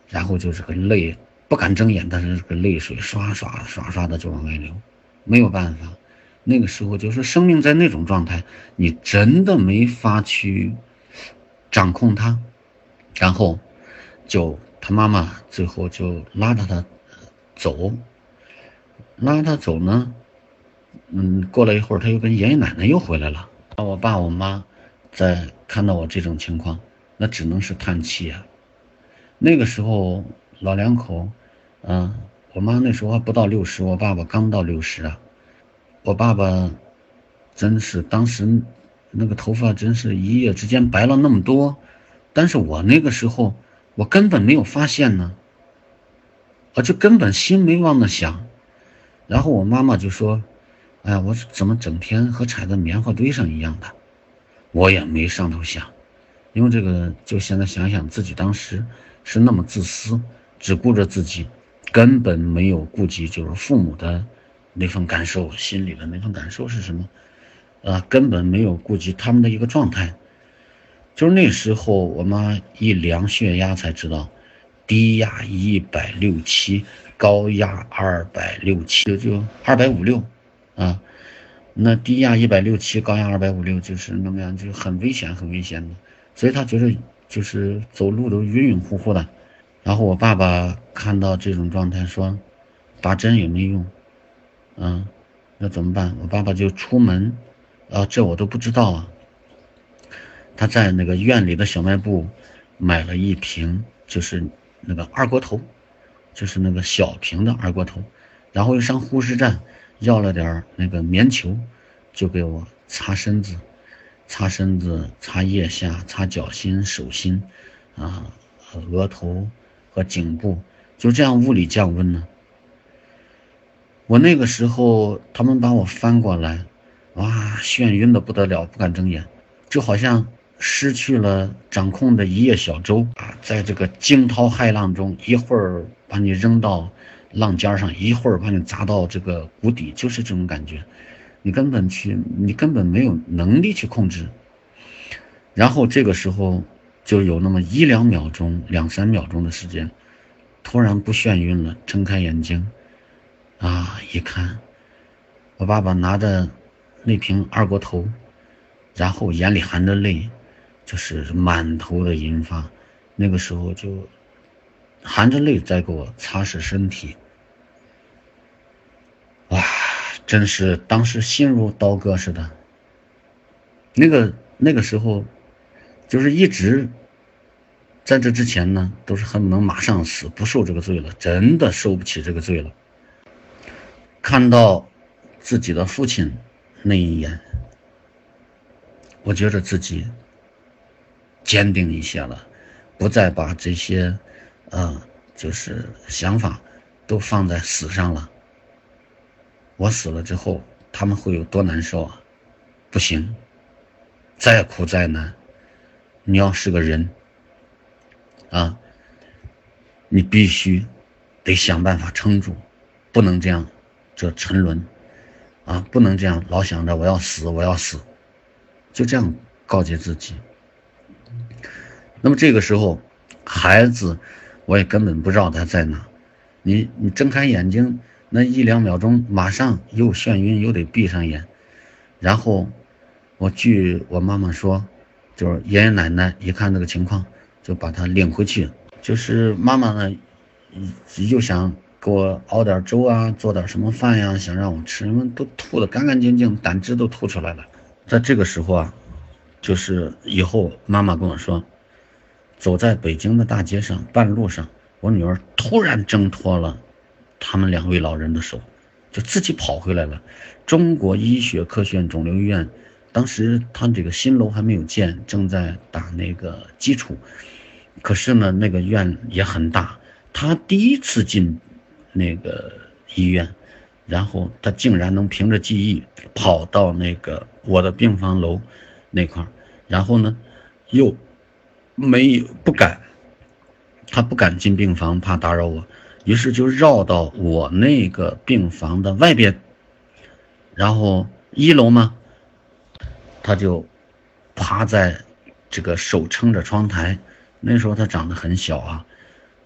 然后就是个泪，不敢睁眼，但是这个泪水刷刷刷刷的就往外流，没有办法。那个时候就是生命在那种状态，你真的没法去掌控它。然后，就他妈妈最后就拉着他走，拉他走呢，嗯，过了一会儿，他又跟爷爷奶奶又回来了。我爸我妈在看到我这种情况，那只能是叹气啊。那个时候老两口，嗯，我妈那时候还不到六十，我爸爸刚到六十啊。我爸爸真是当时那个头发真是一夜之间白了那么多，但是我那个时候我根本没有发现呢，我就根本心没往那想。然后我妈妈就说。哎呀，我怎么整天和踩在棉花堆上一样的？我也没上头想，因为这个，就现在想想自己当时是那么自私，只顾着自己，根本没有顾及就是父母的那份感受，心里的那份感受是什么？啊，根本没有顾及他们的一个状态。就是那时候，我妈一量血压才知道，低压一百六七，高压二百六七，就就二百五六。啊，那低压一百六七，高压二百五六，就是那么样，就很危险，很危险的。所以他觉得就是走路都晕晕乎乎的。然后我爸爸看到这种状态，说打针也没用，嗯，那怎么办？我爸爸就出门，啊，这我都不知道啊。他在那个院里的小卖部买了一瓶，就是那个二锅头，就是那个小瓶的二锅头，然后又上护士站。要了点那个棉球，就给我擦身子，擦身子，擦腋下，擦脚心、手心，啊，额头和颈部，就这样物理降温呢。我那个时候，他们把我翻过来，哇，眩晕的不得了，不敢睁眼，就好像失去了掌控的一叶小舟啊，在这个惊涛骇浪中，一会儿把你扔到。浪尖上一会儿把你砸到这个谷底，就是这种感觉，你根本去，你根本没有能力去控制。然后这个时候就有那么一两秒钟、两三秒钟的时间，突然不眩晕了，睁开眼睛，啊，一看，我爸爸拿着那瓶二锅头，然后眼里含着泪，就是满头的银发，那个时候就含着泪在给我擦拭身体。哇，真是当时心如刀割似的。那个那个时候，就是一直在这之前呢，都是恨不能马上死，不受这个罪了，真的受不起这个罪了。看到自己的父亲那一眼，我觉得自己坚定一些了，不再把这些，呃，就是想法都放在死上了。我死了之后，他们会有多难受啊？不行，再苦再难，你要是个人啊，你必须得想办法撑住，不能这样，这沉沦啊，不能这样老想着我要死，我要死，就这样告诫自己。那么这个时候，孩子，我也根本不知道他在哪，你你睁开眼睛。那一两秒钟，马上又眩晕，又得闭上眼。然后，我据我妈妈说，就是爷爷奶奶一看这个情况，就把他领回去。就是妈妈呢，又想给我熬点粥啊，做点什么饭呀，想让我吃，因为都吐得干干净净，胆汁都吐出来了。在这个时候啊，就是以后妈妈跟我说，走在北京的大街上，半路上，我女儿突然挣脱了他们两位老人的手，就自己跑回来了。中国医学科学院肿瘤医院，当时他这个新楼还没有建，正在打那个基础。可是呢，那个院也很大，他第一次进那个医院。然后他竟然能凭着记忆跑到那个我的病房楼那块儿，然后呢，又没有不敢，他不敢进病房，怕打扰我，于是就绕到我那个病房的外边，然后一楼嘛，他就趴在这个手撑着窗台，那时候他长得很小啊，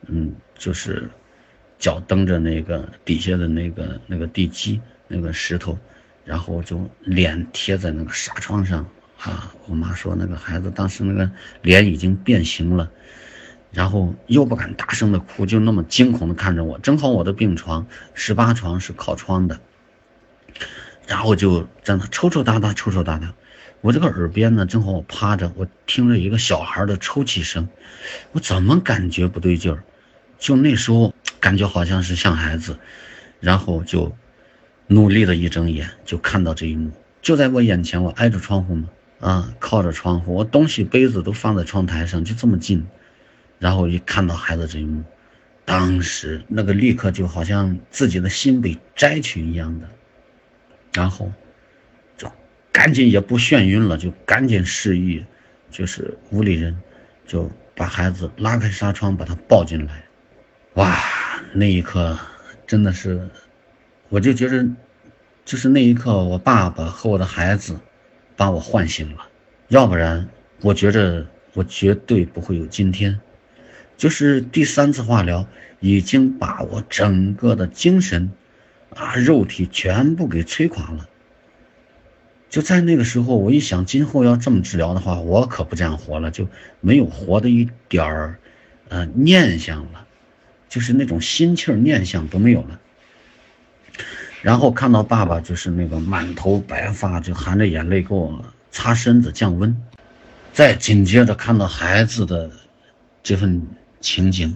嗯，就是。脚蹬着那个底下的那个那个地基那个石头，然后就脸贴在那个纱窗上啊！我妈说那个孩子当时那个脸已经变形了，然后又不敢大声的哭，就那么惊恐的看着我。正好我的病床十八床是靠窗的，然后就在那抽抽搭搭抽抽搭搭。我这个耳边呢，正好我趴着，我听着一个小孩的抽泣声，我怎么感觉不对劲儿？就那时候。感觉好像是像孩子，然后就努力的一睁眼，就看到这一幕，就在我眼前，我挨着窗户嘛，啊，靠着窗户，我东西杯子都放在窗台上，就这么近，然后一看到孩子这一幕，当时那个立刻就好像自己的心被摘去一样的，然后就赶紧也不眩晕了，就赶紧示意，就是屋里人就把孩子拉开纱窗，把他抱进来，哇！那一刻，真的是，我就觉得，就是那一刻，我爸爸和我的孩子，把我唤醒了，要不然，我觉着我绝对不会有今天。就是第三次化疗，已经把我整个的精神，啊，肉体全部给摧垮了。就在那个时候，我一想，今后要这么治疗的话，我可不这样活了，就没有活的一点儿，呃，念想了。就是那种心气儿念想都没有了，然后看到爸爸就是那个满头白发，就含着眼泪给我擦身子降温，再紧接着看到孩子的这份情景，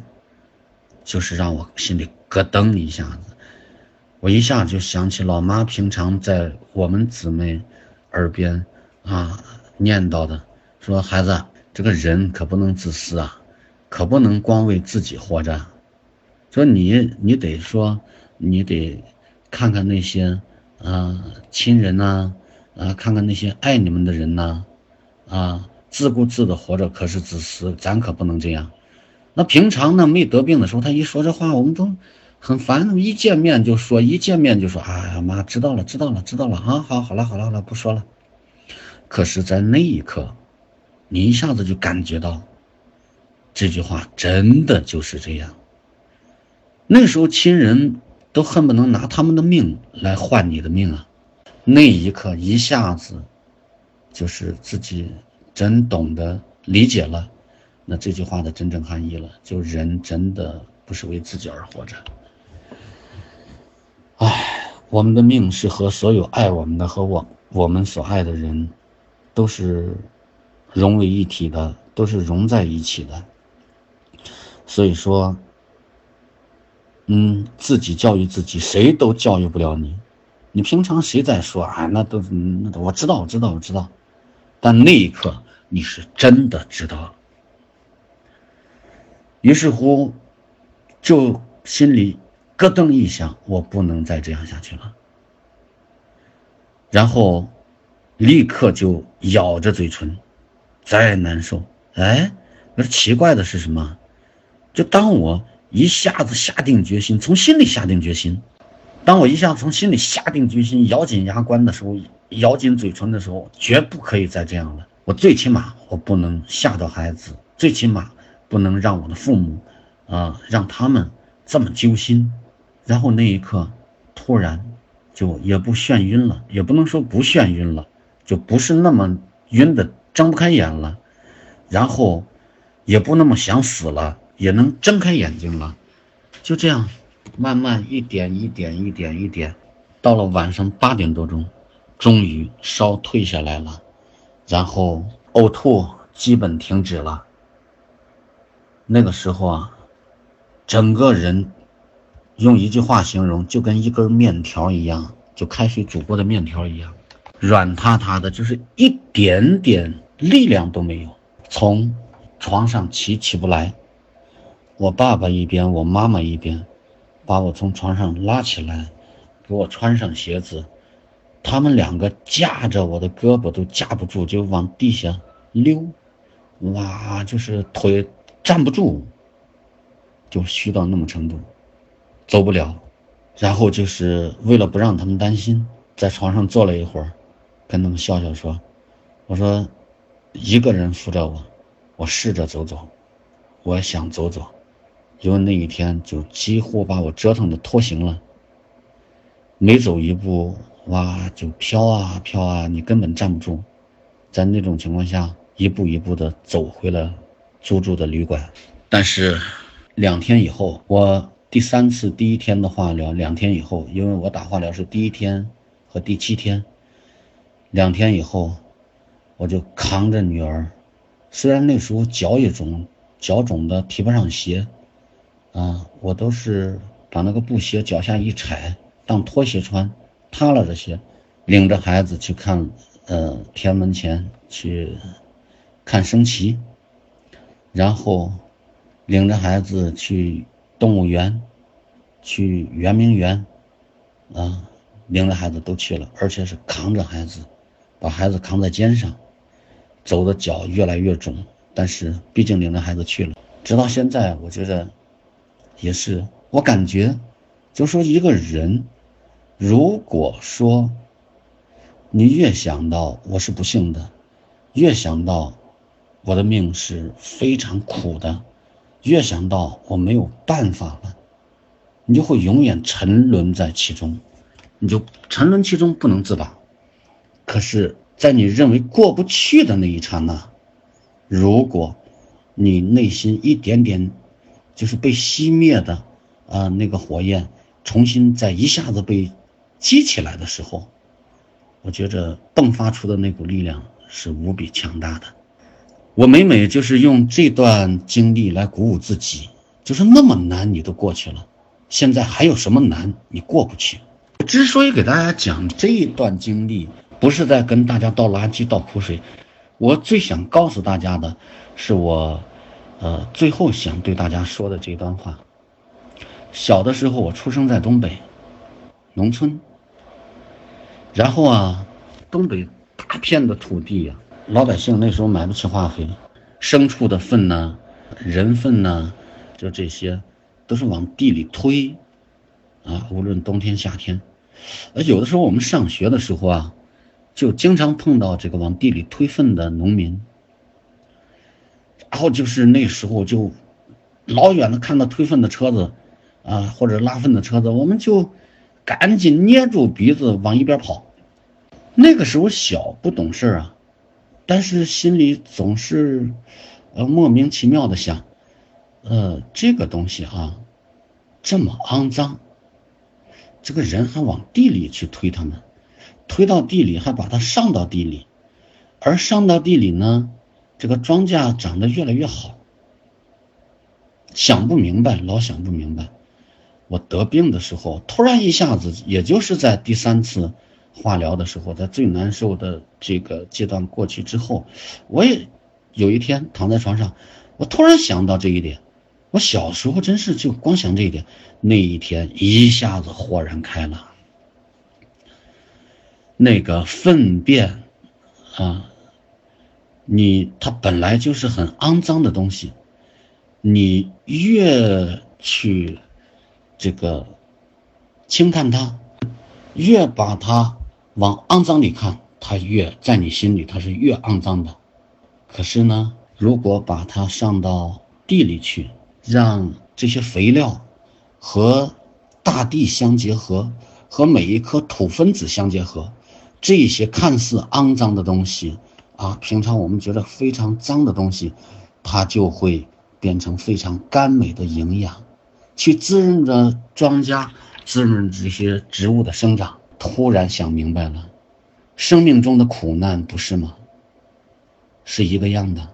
就是让我心里咯噔一下子，我一下就想起老妈平常在我们姊妹耳边啊念叨的，说孩子这个人可不能自私啊，可不能光为自己活着。说你，你得说，你得看看那些，啊，亲人呐，啊，看看那些爱你们的人呐，啊，自顾自的活着可是自私，咱可不能这样。那平常呢，没得病的时候，他一说这话，我们都很烦。一见面就说，一见面就说，哎呀妈，知道了，知道了，知道了啊，好，好了，好了，好了，不说了。可是，在那一刻，你一下子就感觉到，这句话真的就是这样。那时候亲人都恨不能拿他们的命来换你的命啊！那一刻一下子，就是自己真懂得理解了，那这句话的真正含义了。就人真的不是为自己而活着。唉，我们的命是和所有爱我们的和我我们所爱的人，都是融为一体的，都是融在一起的。所以说。嗯，自己教育自己，谁都教育不了你。你平常谁在说啊？那都那都我知道，我知道，我知道。但那一刻你是真的知道。于是乎，就心里咯噔一响，我不能再这样下去了。然后，立刻就咬着嘴唇，再难受。哎，那奇怪的是什么？就当我。一下子下定决心，从心里下定决心。当我一下从心里下定决心，咬紧牙关的时候，咬紧嘴唇的时候，绝不可以再这样了。我最起码我不能吓到孩子，最起码不能让我的父母，啊，让他们这么揪心。然后那一刻，突然就也不眩晕了，也不能说不眩晕了，就不是那么晕的睁不开眼了，然后也不那么想死了。也能睁开眼睛了，就这样，慢慢一点一点一点一点，到了晚上八点多钟，终于烧退下来了，然后呕吐基本停止了。那个时候啊，整个人用一句话形容，就跟一根面条一样，就开水煮过的面条一样，软塌塌的，就是一点点力量都没有，从床上起起不来。我爸爸一边，我妈妈一边，把我从床上拉起来，给我穿上鞋子。他们两个架着我的胳膊都架不住，就往地下溜，哇，就是腿站不住，就虚到那么程度，走不了。然后就是为了不让他们担心，在床上坐了一会儿，跟他们笑笑说：“我说，一个人扶着我，我试着走走，我想走走，因为那一天就几乎把我折腾的脱形了，每走一步。”哇，就飘啊飘啊，你根本站不住，在那种情况下，一步一步的走回了租住的旅馆。但是两天以后，我第三次第一天的化疗，两天以后，因为我打化疗是第一天和第七天，两天以后，我就扛着女儿，虽然那时候脚也肿，脚肿的提不上鞋，啊，我都是把那个布鞋脚下一踩当拖鞋穿。塌了这鞋，领着孩子去看，呃，天安门前去看升旗，然后领着孩子去动物园，去圆明园，啊，领着孩子都去了，而且是扛着孩子，把孩子扛在肩上，走的脚越来越肿，但是毕竟领着孩子去了，直到现在，我觉得也是，我感觉，就说一个人。如果说你越想到我是不幸的，越想到我的命是非常苦的，越想到我没有办法了，你就会永远沉沦在其中，你就沉沦其中不能自拔。可是，在你认为过不去的那一刹那，如果你内心一点点就是被熄灭的啊那个火焰，重新再一下子被。激起来的时候，我觉着迸发出的那股力量是无比强大的。我每每就是用这段经历来鼓舞自己，就是那么难你都过去了，现在还有什么难你过不去？之所以给大家讲这一段经历，不是在跟大家倒垃圾、倒苦水，我最想告诉大家的，是我，呃，最后想对大家说的这段话。小的时候，我出生在东北农村。然后啊，东北大片的土地呀，老百姓那时候买不起化肥，牲畜的粪呢，人粪呢，就这些，都是往地里推，啊，无论冬天夏天，而有的时候我们上学的时候啊，就经常碰到这个往地里推粪的农民，然后就是那时候就老远的看到推粪的车子，啊，或者拉粪的车子，我们就。赶紧捏住鼻子往一边跑。那个时候小不懂事啊，但是心里总是，呃莫名其妙的想，呃这个东西啊，这么肮脏，这个人还往地里去推他们，推到地里还把它上到地里，而上到地里呢，这个庄稼长得越来越好。想不明白，老想不明白。我得病的时候，突然一下子，也就是在第三次化疗的时候，在最难受的这个阶段过去之后，我也有一天躺在床上，我突然想到这一点。我小时候真是就光想这一点，那一天一下子豁然开朗。那个粪便啊，你它本来就是很肮脏的东西，你越去。这个轻看它，越把它往肮脏里看，它越在你心里它是越肮脏的。可是呢，如果把它上到地里去，让这些肥料和大地相结合，和每一颗土分子相结合，这些看似肮脏的东西啊，平常我们觉得非常脏的东西，它就会变成非常甘美的营养。去滋润着庄稼，滋润这些植物的生长。突然想明白了，生命中的苦难，不是吗？是一个样的。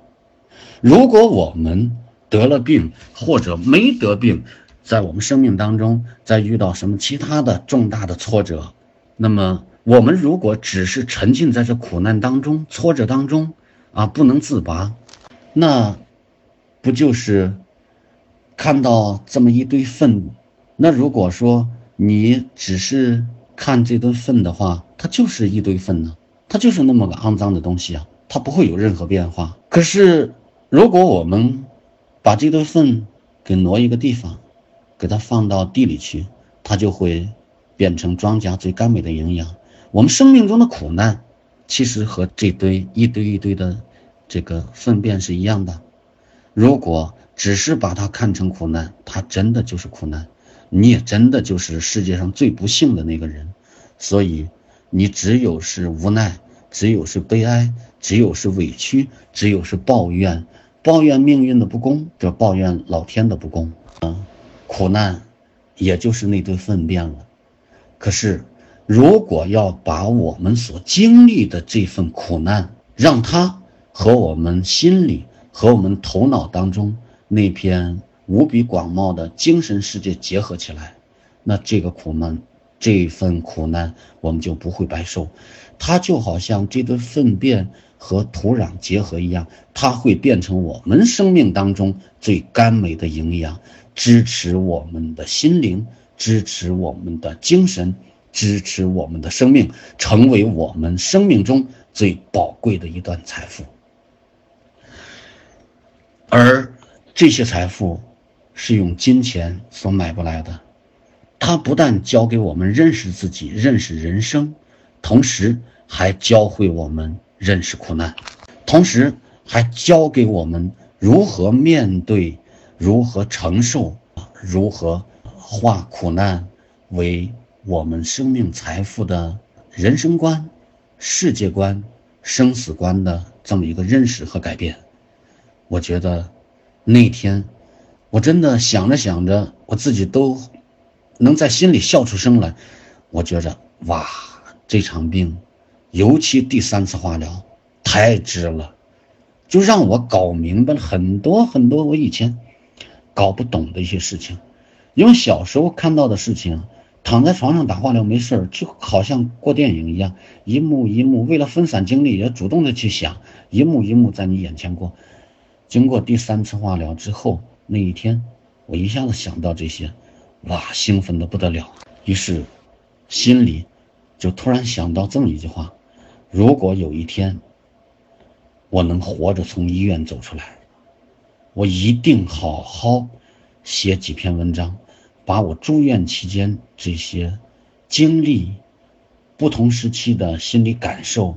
如果我们得了病或者没得病，在我们生命当中，再遇到什么其他的重大的挫折，那么我们如果只是沉浸在这苦难当中、挫折当中啊，不能自拔，那不就是看到这么一堆粪？那如果说你只是看这堆粪的话，它就是一堆粪呢，它就是那么个肮脏的东西啊，它不会有任何变化。可是如果我们把这堆粪给挪一个地方，给它放到地里去，它就会变成庄稼最甘美的营养。我们生命中的苦难，其实和这堆一堆一堆的这个粪便是一样的。如果只是把它看成苦难，它真的就是苦难，你也真的就是世界上最不幸的那个人。所以，你只有是无奈，只有是悲哀，只有是委屈，只有是抱怨，抱怨命运的不公，这抱怨老天的不公。嗯。苦难，也就是那堆粪便了。可是，如果要把我们所经历的这份苦难，让它和我们心里、和我们头脑当中那片无比广袤的精神世界结合起来，那这个苦难，这份苦难，我们就不会白受。它就好像这堆粪便和土壤结合一样，它会变成我们生命当中最甘美的营养。支持我们的心灵，支持我们的精神，支持我们的生命，成为我们生命中最宝贵的一段财富。而这些财富是用金钱所买不来的。它不但教给我们认识自己、认识人生，同时还教会我们认识苦难，同时还教给我们如何面对。如何承受？如何化苦难为我们生命财富的人生观、世界观、生死观的这么一个认识和改变？我觉得那天我真的想着想着，我自己都能在心里笑出声来。我觉着哇，这场病，尤其第三次化疗，太值了，就让我搞明白了很多很多我以前。搞不懂的一些事情，因为小时候看到的事情，躺在床上打化疗没事儿，就好像过电影一样，一幕一幕。为了分散精力，也主动的去想，一幕一幕在你眼前过。经过第三次化疗之后，那一天，我一下子想到这些，哇，兴奋的不得了。于是，心里就突然想到这么一句话：如果有一天，我能活着从医院走出来。我一定好好写几篇文章，把我住院期间这些经历、不同时期的心理感受、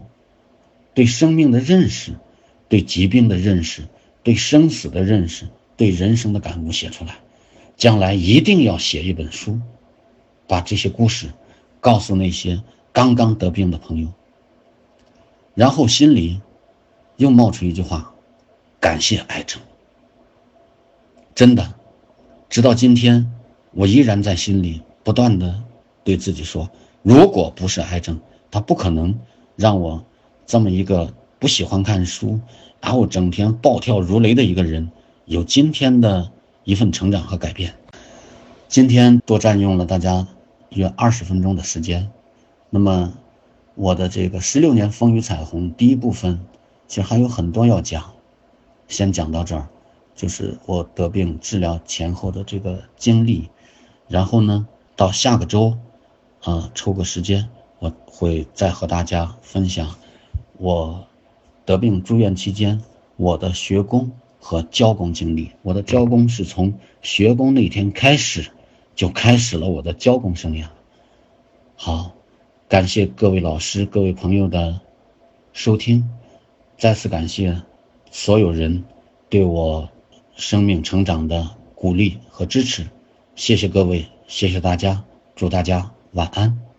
对生命的认识、对疾病的认识、对生死的认识、对人生的感悟写出来。将来一定要写一本书，把这些故事告诉那些刚刚得病的朋友。然后心里又冒出一句话：感谢癌症。真的，直到今天，我依然在心里不断的对自己说：如果不是癌症，他不可能让我这么一个不喜欢看书，然后整天暴跳如雷的一个人，有今天的一份成长和改变。今天多占用了大家约二十分钟的时间，那么我的这个十六年风雨彩虹第一部分，其实还有很多要讲，先讲到这儿。就是我得病治疗前后的这个经历，然后呢，到下个周，啊，抽个时间，我会再和大家分享我得病住院期间我的学工和教工经历。我的教工是从学工那天开始，就开始了我的教工生涯。好，感谢各位老师、各位朋友的收听，再次感谢所有人对我。生命成长的鼓励和支持，谢谢各位，谢谢大家，祝大家晚安。